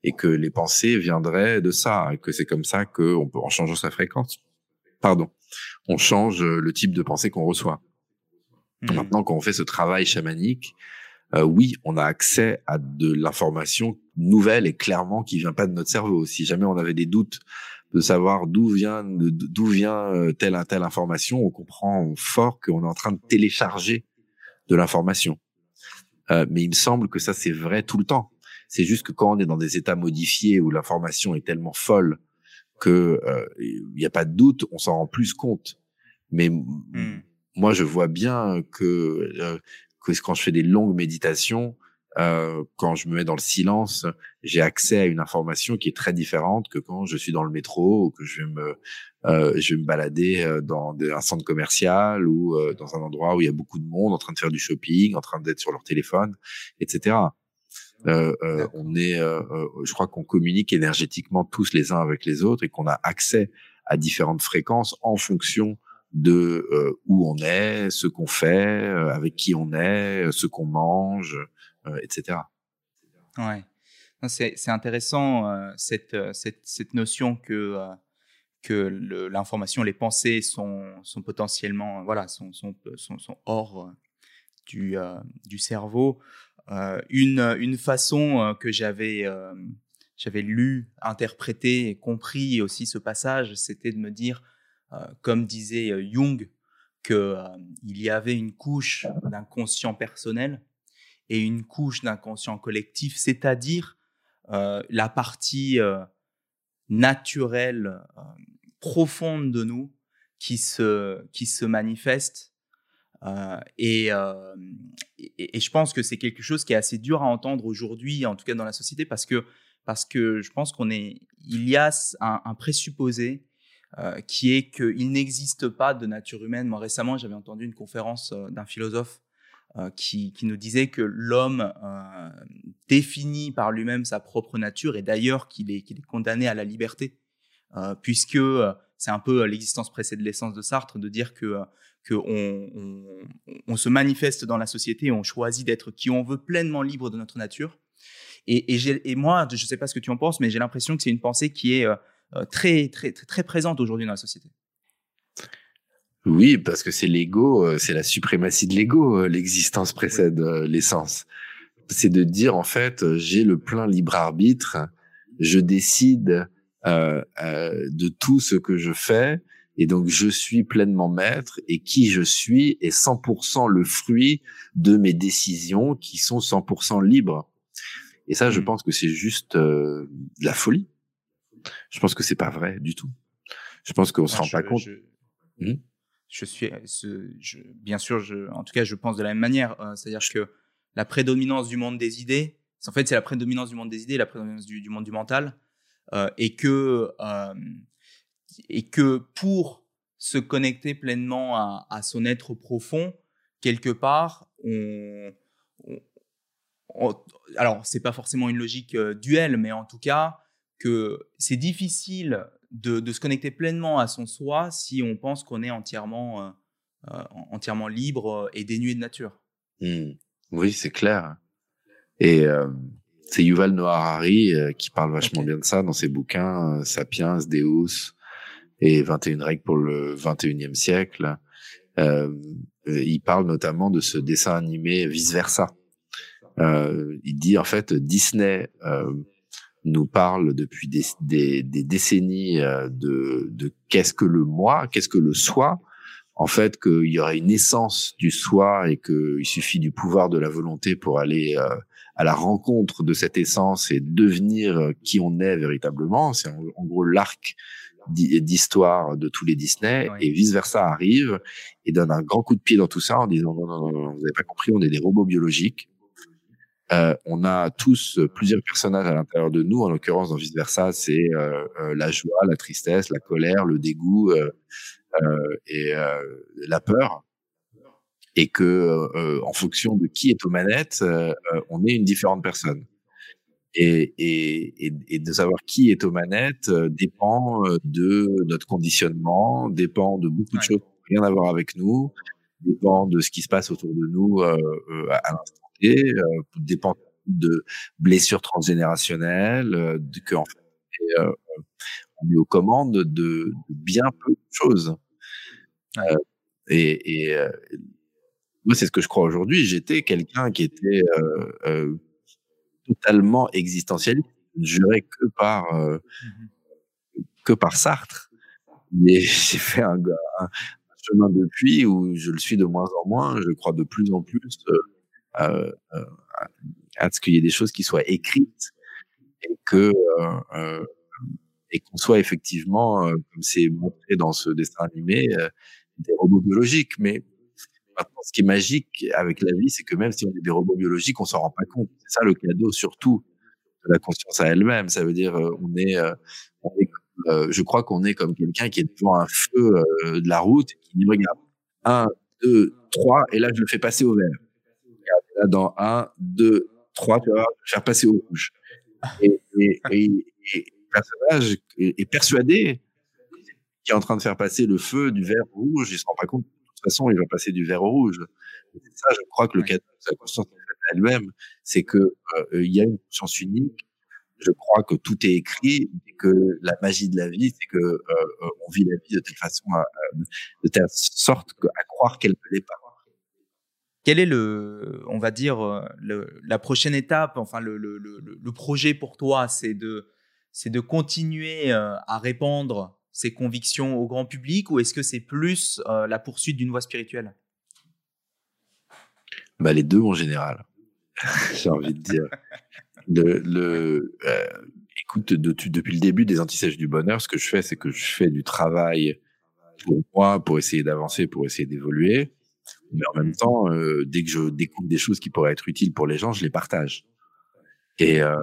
et que les pensées viendraient de ça, et que c'est comme ça qu'on peut, en changeant sa fréquence, pardon, on change le type de pensée qu'on reçoit. Mmh. Maintenant, quand on fait ce travail chamanique, euh, oui, on a accès à de l'information nouvelle et clairement qui vient pas de notre cerveau. Si jamais on avait des doutes de savoir d'où vient d'où vient euh, telle ou telle information, on comprend fort qu'on est en train de télécharger de l'information. Euh, mais il me semble que ça c'est vrai tout le temps. C'est juste que quand on est dans des états modifiés où l'information est tellement folle que il n'y a pas de doute, on s'en rend plus compte. Mais mmh moi, je vois bien que, euh, que quand je fais des longues méditations, euh, quand je me mets dans le silence, j'ai accès à une information qui est très différente que quand je suis dans le métro ou que je vais me, euh, je vais me balader euh, dans un centre commercial ou euh, dans un endroit où il y a beaucoup de monde en train de faire du shopping, en train d'être sur leur téléphone, etc. Euh, euh, on est, je crois qu'on communique énergétiquement tous les uns avec les autres et qu'on a accès à différentes fréquences en fonction de euh, où on est, ce qu'on fait, euh, avec qui on est, euh, ce qu'on mange, etc. Ouais, c'est intéressant cette, cette, cette notion que que l'information, les pensées sont, sont potentiellement, voilà, sont, sont, sont, hors du, du cerveau. une, une façon que j'avais j'avais lu, interprété et compris aussi ce passage, c'était de me dire comme disait euh, Jung, qu'il euh, y avait une couche d'inconscient personnel et une couche d'inconscient collectif, c'est-à-dire la partie naturelle, profonde de nous qui se, qui se manifeste. et, je pense que c'est quelque chose qui est assez dur à entendre aujourd'hui, en tout cas dans la société, parce que, parce que je pense qu'on est, y a un présupposé euh, qui est qu'il n'existe pas de nature humaine. Moi, récemment, j'avais entendu une conférence euh, d'un philosophe euh, qui, qui, nous disait que l'homme définit par lui-même sa propre nature et d'ailleurs qu'il est, qu'il est condamné à la liberté, puisque c'est un peu l'existence précède l'essence de Sartre, de dire que que on, on, on, se manifeste dans la société, on choisit d'être qui on veut, pleinement libre de notre nature. Et, et, et moi, je ne sais pas ce que tu en penses, mais j'ai l'impression que c'est une pensée qui est euh, très, très, très, présente aujourd'hui dans la société. Oui, parce que c'est l'ego, euh, c'est la suprématie de l'ego. euh, L'existence précède l'essence. C'est de dire en fait, j'ai le plein libre arbitre, je décide euh, euh, de tout ce que je fais, et donc je suis pleinement maître. Et qui je suis est 100% le fruit de mes décisions, qui sont 100% libres. Et ça, je Mhm. pense que c'est juste euh, de la folie. Je pense que c'est pas vrai du tout. Je pense qu'on se Moi, rend pas compte. Je, je suis, ce- je- bien sûr, je, en tout cas, je pense de la même manière. Euh, C'est-à-dire que la prédominance du monde des idées, c'est- en fait, c'est la prédominance du monde des idées, la prédominance du, du monde du mental, euh, et que euh, et que pour se connecter pleinement à, à son être profond, quelque part, on, on, on- alors c'est pas forcément une logique euh, duelle, mais en tout cas que c'est difficile de, de se connecter pleinement à son soi si on pense qu'on est entièrement, euh, euh, entièrement libre et dénué de nature. Hmm. Oui, c'est clair. Et euh, c'est Yuval Noah Harari euh, qui parle vachement bien de ça dans ses bouquins Sapiens, Deus et 21 règles pour le 21e siècle. Il parle notamment de ce dessin animé Vice Versa. Il dit en fait Disney nous parle depuis des, des, des décennies euh, de, de qu'est-ce que le moi, qu'est-ce que le soi, en fait qu'il y aurait une essence du soi et qu'il suffit du pouvoir de la volonté pour aller euh, à la rencontre de cette essence et devenir euh, qui on est véritablement. C'est en, en gros l'arc d'histoire de tous les Disney et vice versa arrive et donne un grand coup de pied dans tout ça en disant non, non, non, non, vous n'avez pas compris, on est des robots biologiques. Euh, on a tous euh, plusieurs personnages à l'intérieur de nous. En l'occurrence, dans vice versa, c'est euh, la joie, la tristesse, la colère, le dégoût euh, et la peur. Et que, en fonction de qui est aux manettes, on est une différente personne. Et, et, de savoir qui est aux manettes dépend de notre conditionnement, dépend de beaucoup de choses qui n'ont rien à voir avec nous, dépend de ce qui se passe autour de nous à l'instant T, euh, dépend de blessures transgénérationnelles, euh, de, que en fait, on est, euh, on est aux commandes de, de bien peu de choses. Ouais. Et et moi, c'est ce que je crois aujourd'hui. J'étais quelqu'un qui était euh, euh, totalement existentialiste. Je ne jurais que par euh, que par Sartre. Mais j'ai fait un, un, un chemin depuis où je le suis de moins en moins. Je crois de plus en plus à ce qu'il y ait des choses qui soient écrites et que euh, euh, et qu'on soit effectivement, euh, comme c'est montré dans ce dessin animé, euh, des robots biologiques. Mais ce qui est magique avec la vie, c'est que même si on est des robots biologiques, on s'en rend pas compte. C'est ça le cadeau, surtout de la conscience à elle-même. Ça veut dire, euh, on est, euh, est euh, je crois qu'on est comme quelqu'un qui est devant un feu euh, de la route et qui dit regarde, un, deux, trois, et là je le fais passer au vert. Là dans un, deux, trois, tu vas faire passer au rouge. Et, et, et, et le personnage est, persuadé qu'il est en train de faire passer le feu du vert au rouge. Il se rend pas compte. De toute façon, il va passer du vert au rouge. Et ça, je crois que le cadeau de sa conscience elle-même, c'est que euh, il y a une conscience unique. Je crois que tout est écrit et que la magie de la vie, c'est que euh, euh, on vit la vie de telle façon, à, à- de telle sorte que- à croire qu'elle ne l'est pas. Quel est le, on va dire, euh, la prochaine étape, enfin le, le, le, projet pour toi, c'est de, c'est de continuer euh, à répandre ces convictions au grand public ou est-ce que c'est plus euh, la poursuite d'une voie spirituelle? Bah, les deux en général. J'ai envie de dire. Le, écoute, depuis le début des antisèches du bonheur, ce que je fais, c'est que je fais du travail pour moi, pour essayer d'avancer, pour essayer d'évoluer. Mais en même temps, euh, dès que je découvre des choses qui pourraient être utiles pour les gens, je les partage. Et euh,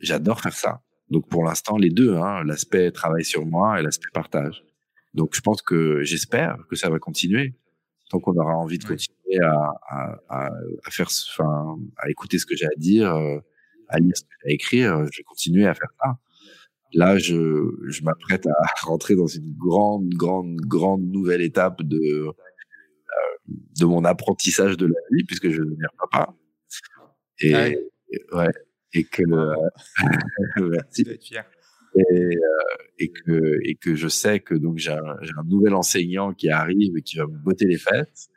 j'adore faire ça. Donc pour l'instant, les deux, hein, l'aspect travail sur moi et l'aspect partage. Donc je pense que j'espère que ça va continuer. Tant qu'on aura envie de continuer à, à, à, à faire, enfin, à écouter ce que j'ai à dire, euh, à lire ce que j'ai à écrire, je vais continuer à faire ça. Là, je, je m'apprête à rentrer dans une grande, grande, grande nouvelle étape de, de mon apprentissage de la vie, puisque je vais devenir papa. Et, Ah ouais. et- ouais. Et que Tu merci. être fier. et, et, que et que je sais que donc j'ai un, un, nouvel enseignant qui arrive et qui va me botter les fesses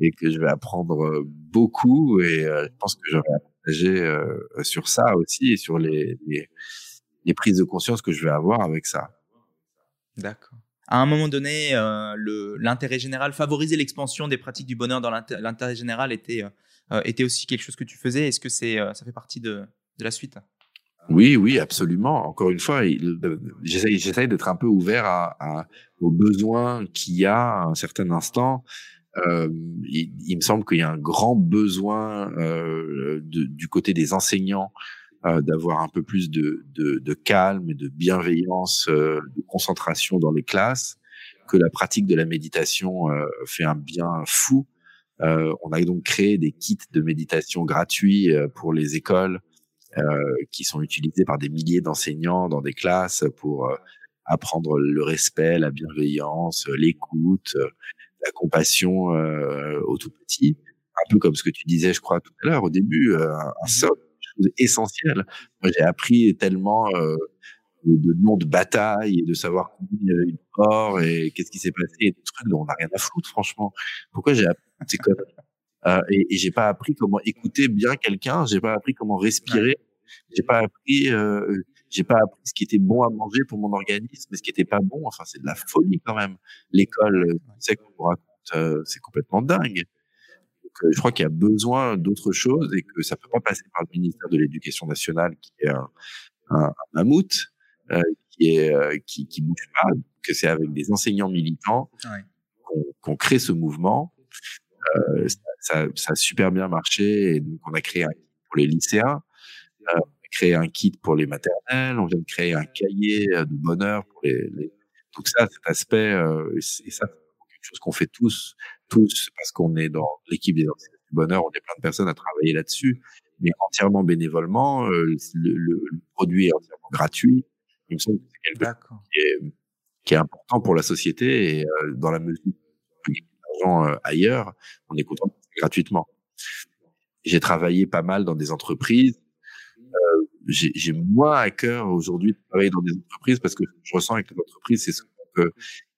et que je vais apprendre beaucoup et je pense que j'aurai à partager sur ça aussi et sur les, les, les prises de conscience que je vais avoir avec ça. D'accord. À un moment donné, euh, l'intérêt général, favoriser l'expansion des pratiques du bonheur dans l'intérêt général était, euh, était aussi quelque chose que tu faisais. Est-ce que c'est, ça fait partie de, la suite? Oui, oui, absolument. Encore une fois, j'essaye d'être un peu ouvert aux besoins qu'il y a à un certain instant. Euh, il, me semble qu'il y a un grand besoin euh, du côté des enseignants euh, d'avoir un peu plus de, de, de, calme et de bienveillance, euh, de concentration dans les classes, que la pratique de la méditation euh, fait un bien fou. on a donc créé des kits de méditation gratuits pour les écoles qui sont utilisés par des milliers d'enseignants dans des classes pour apprendre le respect, la bienveillance, l'écoute, la compassion euh, au tout petit, un peu comme ce que tu disais, je crois tout à l'heure au début, euh, un socle, chose essentielle. Moi, j'ai appris tellement euh, de, noms de bataille et de savoir combien il y avait eu de et qu'est-ce qui s'est passé, et des trucs dont on n'a rien à foutre, franchement. Pourquoi j'ai appris ces conneries euh, et, et j'ai pas appris comment écouter bien quelqu'un, j'ai pas appris comment respirer, j'ai pas appris euh, j'ai pas appris ce qui était bon à manger pour mon organisme, mais ce qui était pas bon. Enfin, c'est de la folie quand même. L'école, c'est qu'on raconte, euh, c'est complètement dingue. Euh, je crois qu'il y a besoin d'autre chose et que ça peut pas passer par le ministère de l'Éducation nationale, qui est un, un, mammouth, euh, qui est euh, qui, qui bouge pas. Que c'est avec des enseignants militants ouais. qu'on crée ce mouvement. Ça, ça, ça, a super bien marché et donc on a créé un pour les lycéens. Euh, créé un kit pour les maternelles, on vient de créer un cahier euh, de bonheur pour les, les... donc ça, cet aspect, euh, et ça, c'est quelque chose qu'on fait tous, tous, parce qu'on est dans l'équipe des enseignants du bonheur, on est plein de personnes à travailler là-dessus, mais entièrement bénévolement, euh, le, le, produit est entièrement gratuit. Il me semble que c'est quelque chose qui est, qui est important pour la société et euh, dans la mesure où l'argent euh, ailleurs, on est content de gratuitement. J'ai travaillé pas mal dans des entreprises euh, j'ai moins à cœur aujourd'hui de travailler dans des entreprises parce que je ressens avec les entreprises, c'est que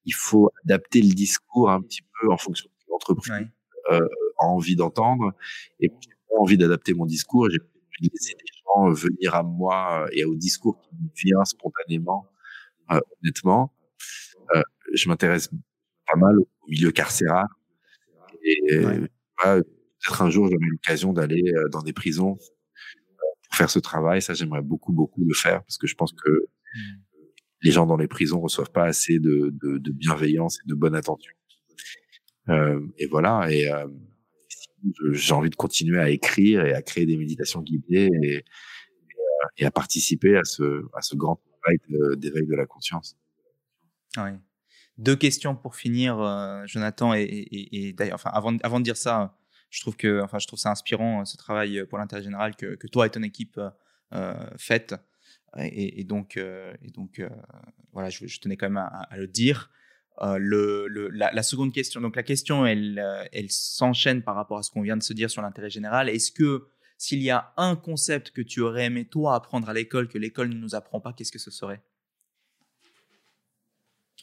il faut adapter le discours un petit peu en fonction de l'entreprise euh, a envie d'entendre. Et j'ai pas envie d'adapter mon discours. J'ai envie de laisser des gens venir à moi et au discours qui me vient spontanément, euh, honnêtement. Euh, je m'intéresse pas mal au milieu carcéral. Et ouais. peut-être un jour, j'aurai l'occasion d'aller euh, dans des prisons faire ce travail. Ça, j'aimerais beaucoup, beaucoup le faire parce que je pense que mmh. les gens dans les prisons reçoivent pas assez de, de, de bienveillance et de bonne attention. Euh, et voilà. Et euh, j'ai envie de continuer à écrire et à créer des méditations guidées et, euh, à participer à ce, grand travail d'éveil de, la conscience. Oui. Deux questions pour finir, Jonathan. Et, d'ailleurs, enfin, avant, de dire ça, je trouve que, enfin, je trouve ça inspirant ce travail pour l'intérêt général que, toi et ton équipe faites. Et, donc, voilà, je, tenais quand même à le dire. Euh, le, le, la, la, seconde question, donc la question, elle, elle s'enchaîne par rapport à ce qu'on vient de se dire sur l'intérêt général. Est-ce que s'il y a un concept que tu aurais aimé toi apprendre à l'école que l'école ne nous apprend pas, qu'est-ce que ce serait?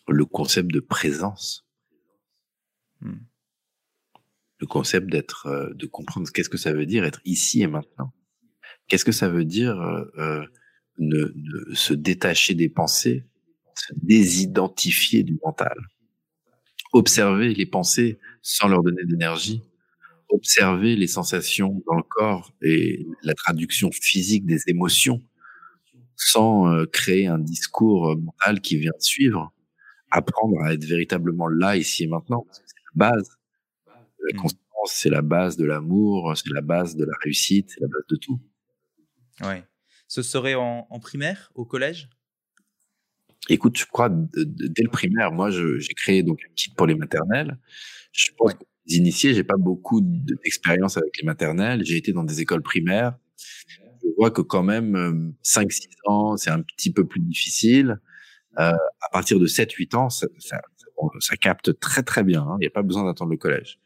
Le concept de présence. Hmm le concept d'être, euh, de comprendre qu'est-ce que ça veut dire être ici et maintenant. Qu'est-ce que ça veut dire euh, euh, ne, ne, se détacher des pensées, désidentifier du mental, observer les pensées sans leur donner d'énergie, observer les sensations dans le corps et la traduction physique des émotions sans euh, créer un discours mental qui vient suivre, apprendre à être véritablement là, ici et maintenant, c'est la base la mmh. constance, c'est la base de l'amour, c'est la base de la réussite, c'est la base de tout. Ouais. Ce serait en, en primaire, au collège? Écoute, je crois dès le primaire, moi, j'ai créé donc un kit pour les maternelles. Je pense ouais. que les initiés, j'ai pas beaucoup d'expérience avec les maternelles. J'ai été dans des écoles primaires. Je vois que quand même 5-6 euh, ans, c'est un petit peu plus difficile. Euh, à partir de 7-8 ans, ça, ça, ça, capte très très bien. Hein. Il n'y a pas besoin d'attendre le collège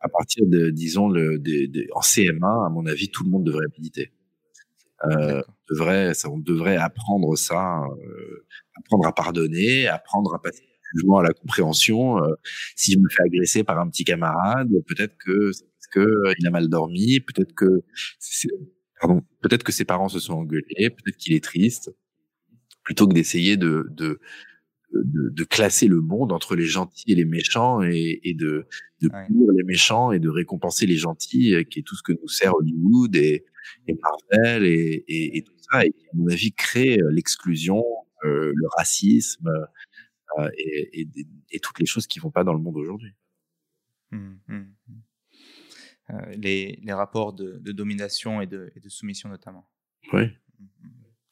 à partir de, disons, le, de, de, en CM1, à mon avis, tout le monde devrait méditer. Euh, devrait, ça, on devrait apprendre ça, euh, apprendre à pardonner, apprendre à passer du jugement à la compréhension. Euh, si je me fais agresser par un petit camarade, peut-être que c'est parce que euh, il a mal dormi, peut-être que pardon, peut-être que ses parents se sont engueulés, peut-être qu'il est triste, plutôt que d'essayer de, de de, de, classer le monde entre les gentils et les méchants et, et de, de punir les méchants et de récompenser les gentils, euh, qui est tout ce que nous sert Hollywood et, et Marvel et, et, et, tout ça, et qui, à mon avis, crée euh, l'exclusion, euh, le racisme euh, et, et, toutes les choses qui vont pas dans le monde aujourd'hui. Mmh, mmh, mmh. Euh, les, les, rapports de, de domination et de, de, soumission notamment. Oui.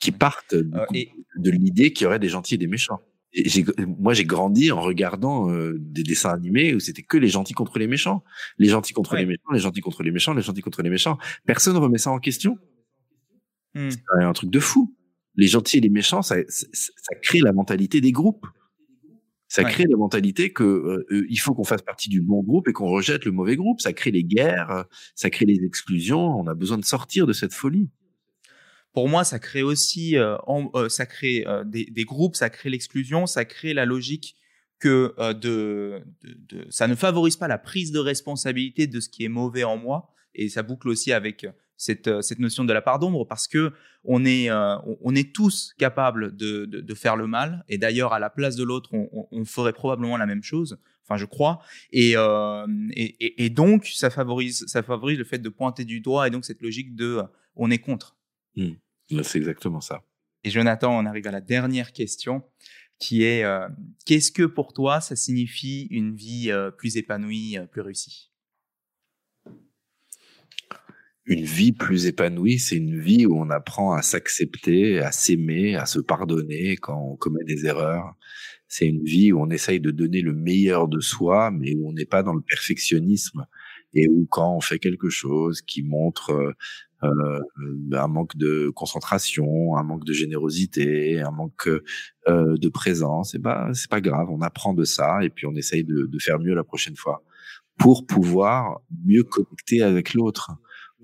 Qui partent de l'idée qu'il y aurait des gentils et des méchants moi, j'ai grandi en regardant euh, des dessins animés où c'était que les gentils contre les méchants, les gentils contre les méchants, les gentils contre les méchants, les gentils contre les méchants. Personne remet ça en question. Hmm. C'est un truc de fou. Les gentils et les méchants, ça, ça, ça crée la mentalité des groupes. Ça crée la mentalité que euh, il faut qu'on fasse partie du bon groupe et qu'on rejette le mauvais groupe. Ça crée les guerres, ça crée les exclusions. On a besoin de sortir de cette folie pour moi, ça crée aussi, euh, euh, ça crée euh, des, groupes, ça crée l'exclusion, ça crée la logique que de, ça ne favorise pas la prise de responsabilité de ce qui est mauvais en moi, et ça boucle aussi avec cette, cette notion de la part d'ombre, parce que on est, on est tous capables de, de, faire le mal, et d'ailleurs à la place de l'autre, on, ferait probablement la même chose. Enfin, je crois. Et, et, donc, ça favorise, ça favorise le fait de pointer du doigt, et donc cette logique de, on est contre. Mmh. C'est exactement ça. Et Jonathan, on arrive à la dernière question qui est euh, qu'est-ce que pour toi ça signifie une vie euh, plus épanouie, euh, plus réussie? Une vie plus épanouie, c'est une vie où on apprend à s'accepter, à s'aimer, à se pardonner quand on commet des erreurs. C'est une vie où on essaye de donner le meilleur de soi, mais où on n'est pas dans le perfectionnisme et où quand on fait quelque chose qui montre euh, un manque de concentration, un manque de générosité, un manque euh, de présence, et ben c'est pas grave, on apprend de ça et puis on essaye de, de faire mieux la prochaine fois. Pour pouvoir mieux connecter avec l'autre,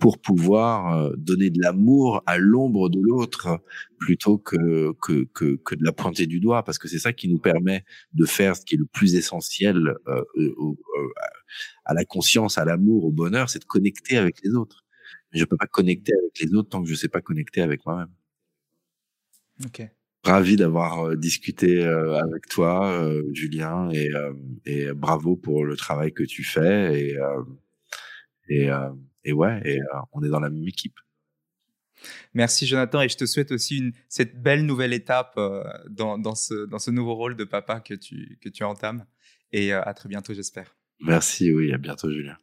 pour pouvoir euh, donner de l'amour à l'ombre de l'autre plutôt que, que, que, que, de la pointer du doigt, parce que c'est ça qui nous permet de faire ce qui est le plus essentiel euh, euh, à la conscience, à l'amour, au bonheur, c'est de connecter avec les autres je peux pas connecter avec les autres tant que je sais pas connecter avec moi-même. Ok. Ravi d'avoir euh, discuté euh, avec toi, euh, Julien, et, et, bravo pour le travail que tu fais. Et, et, et ouais, et on est dans la même équipe. Merci Jonathan et je te souhaite aussi une, cette belle nouvelle étape dans, dans, ce, dans ce nouveau rôle de papa que tu, que tu entames. Et à très bientôt, j'espère. Merci, oui, à bientôt, Julien.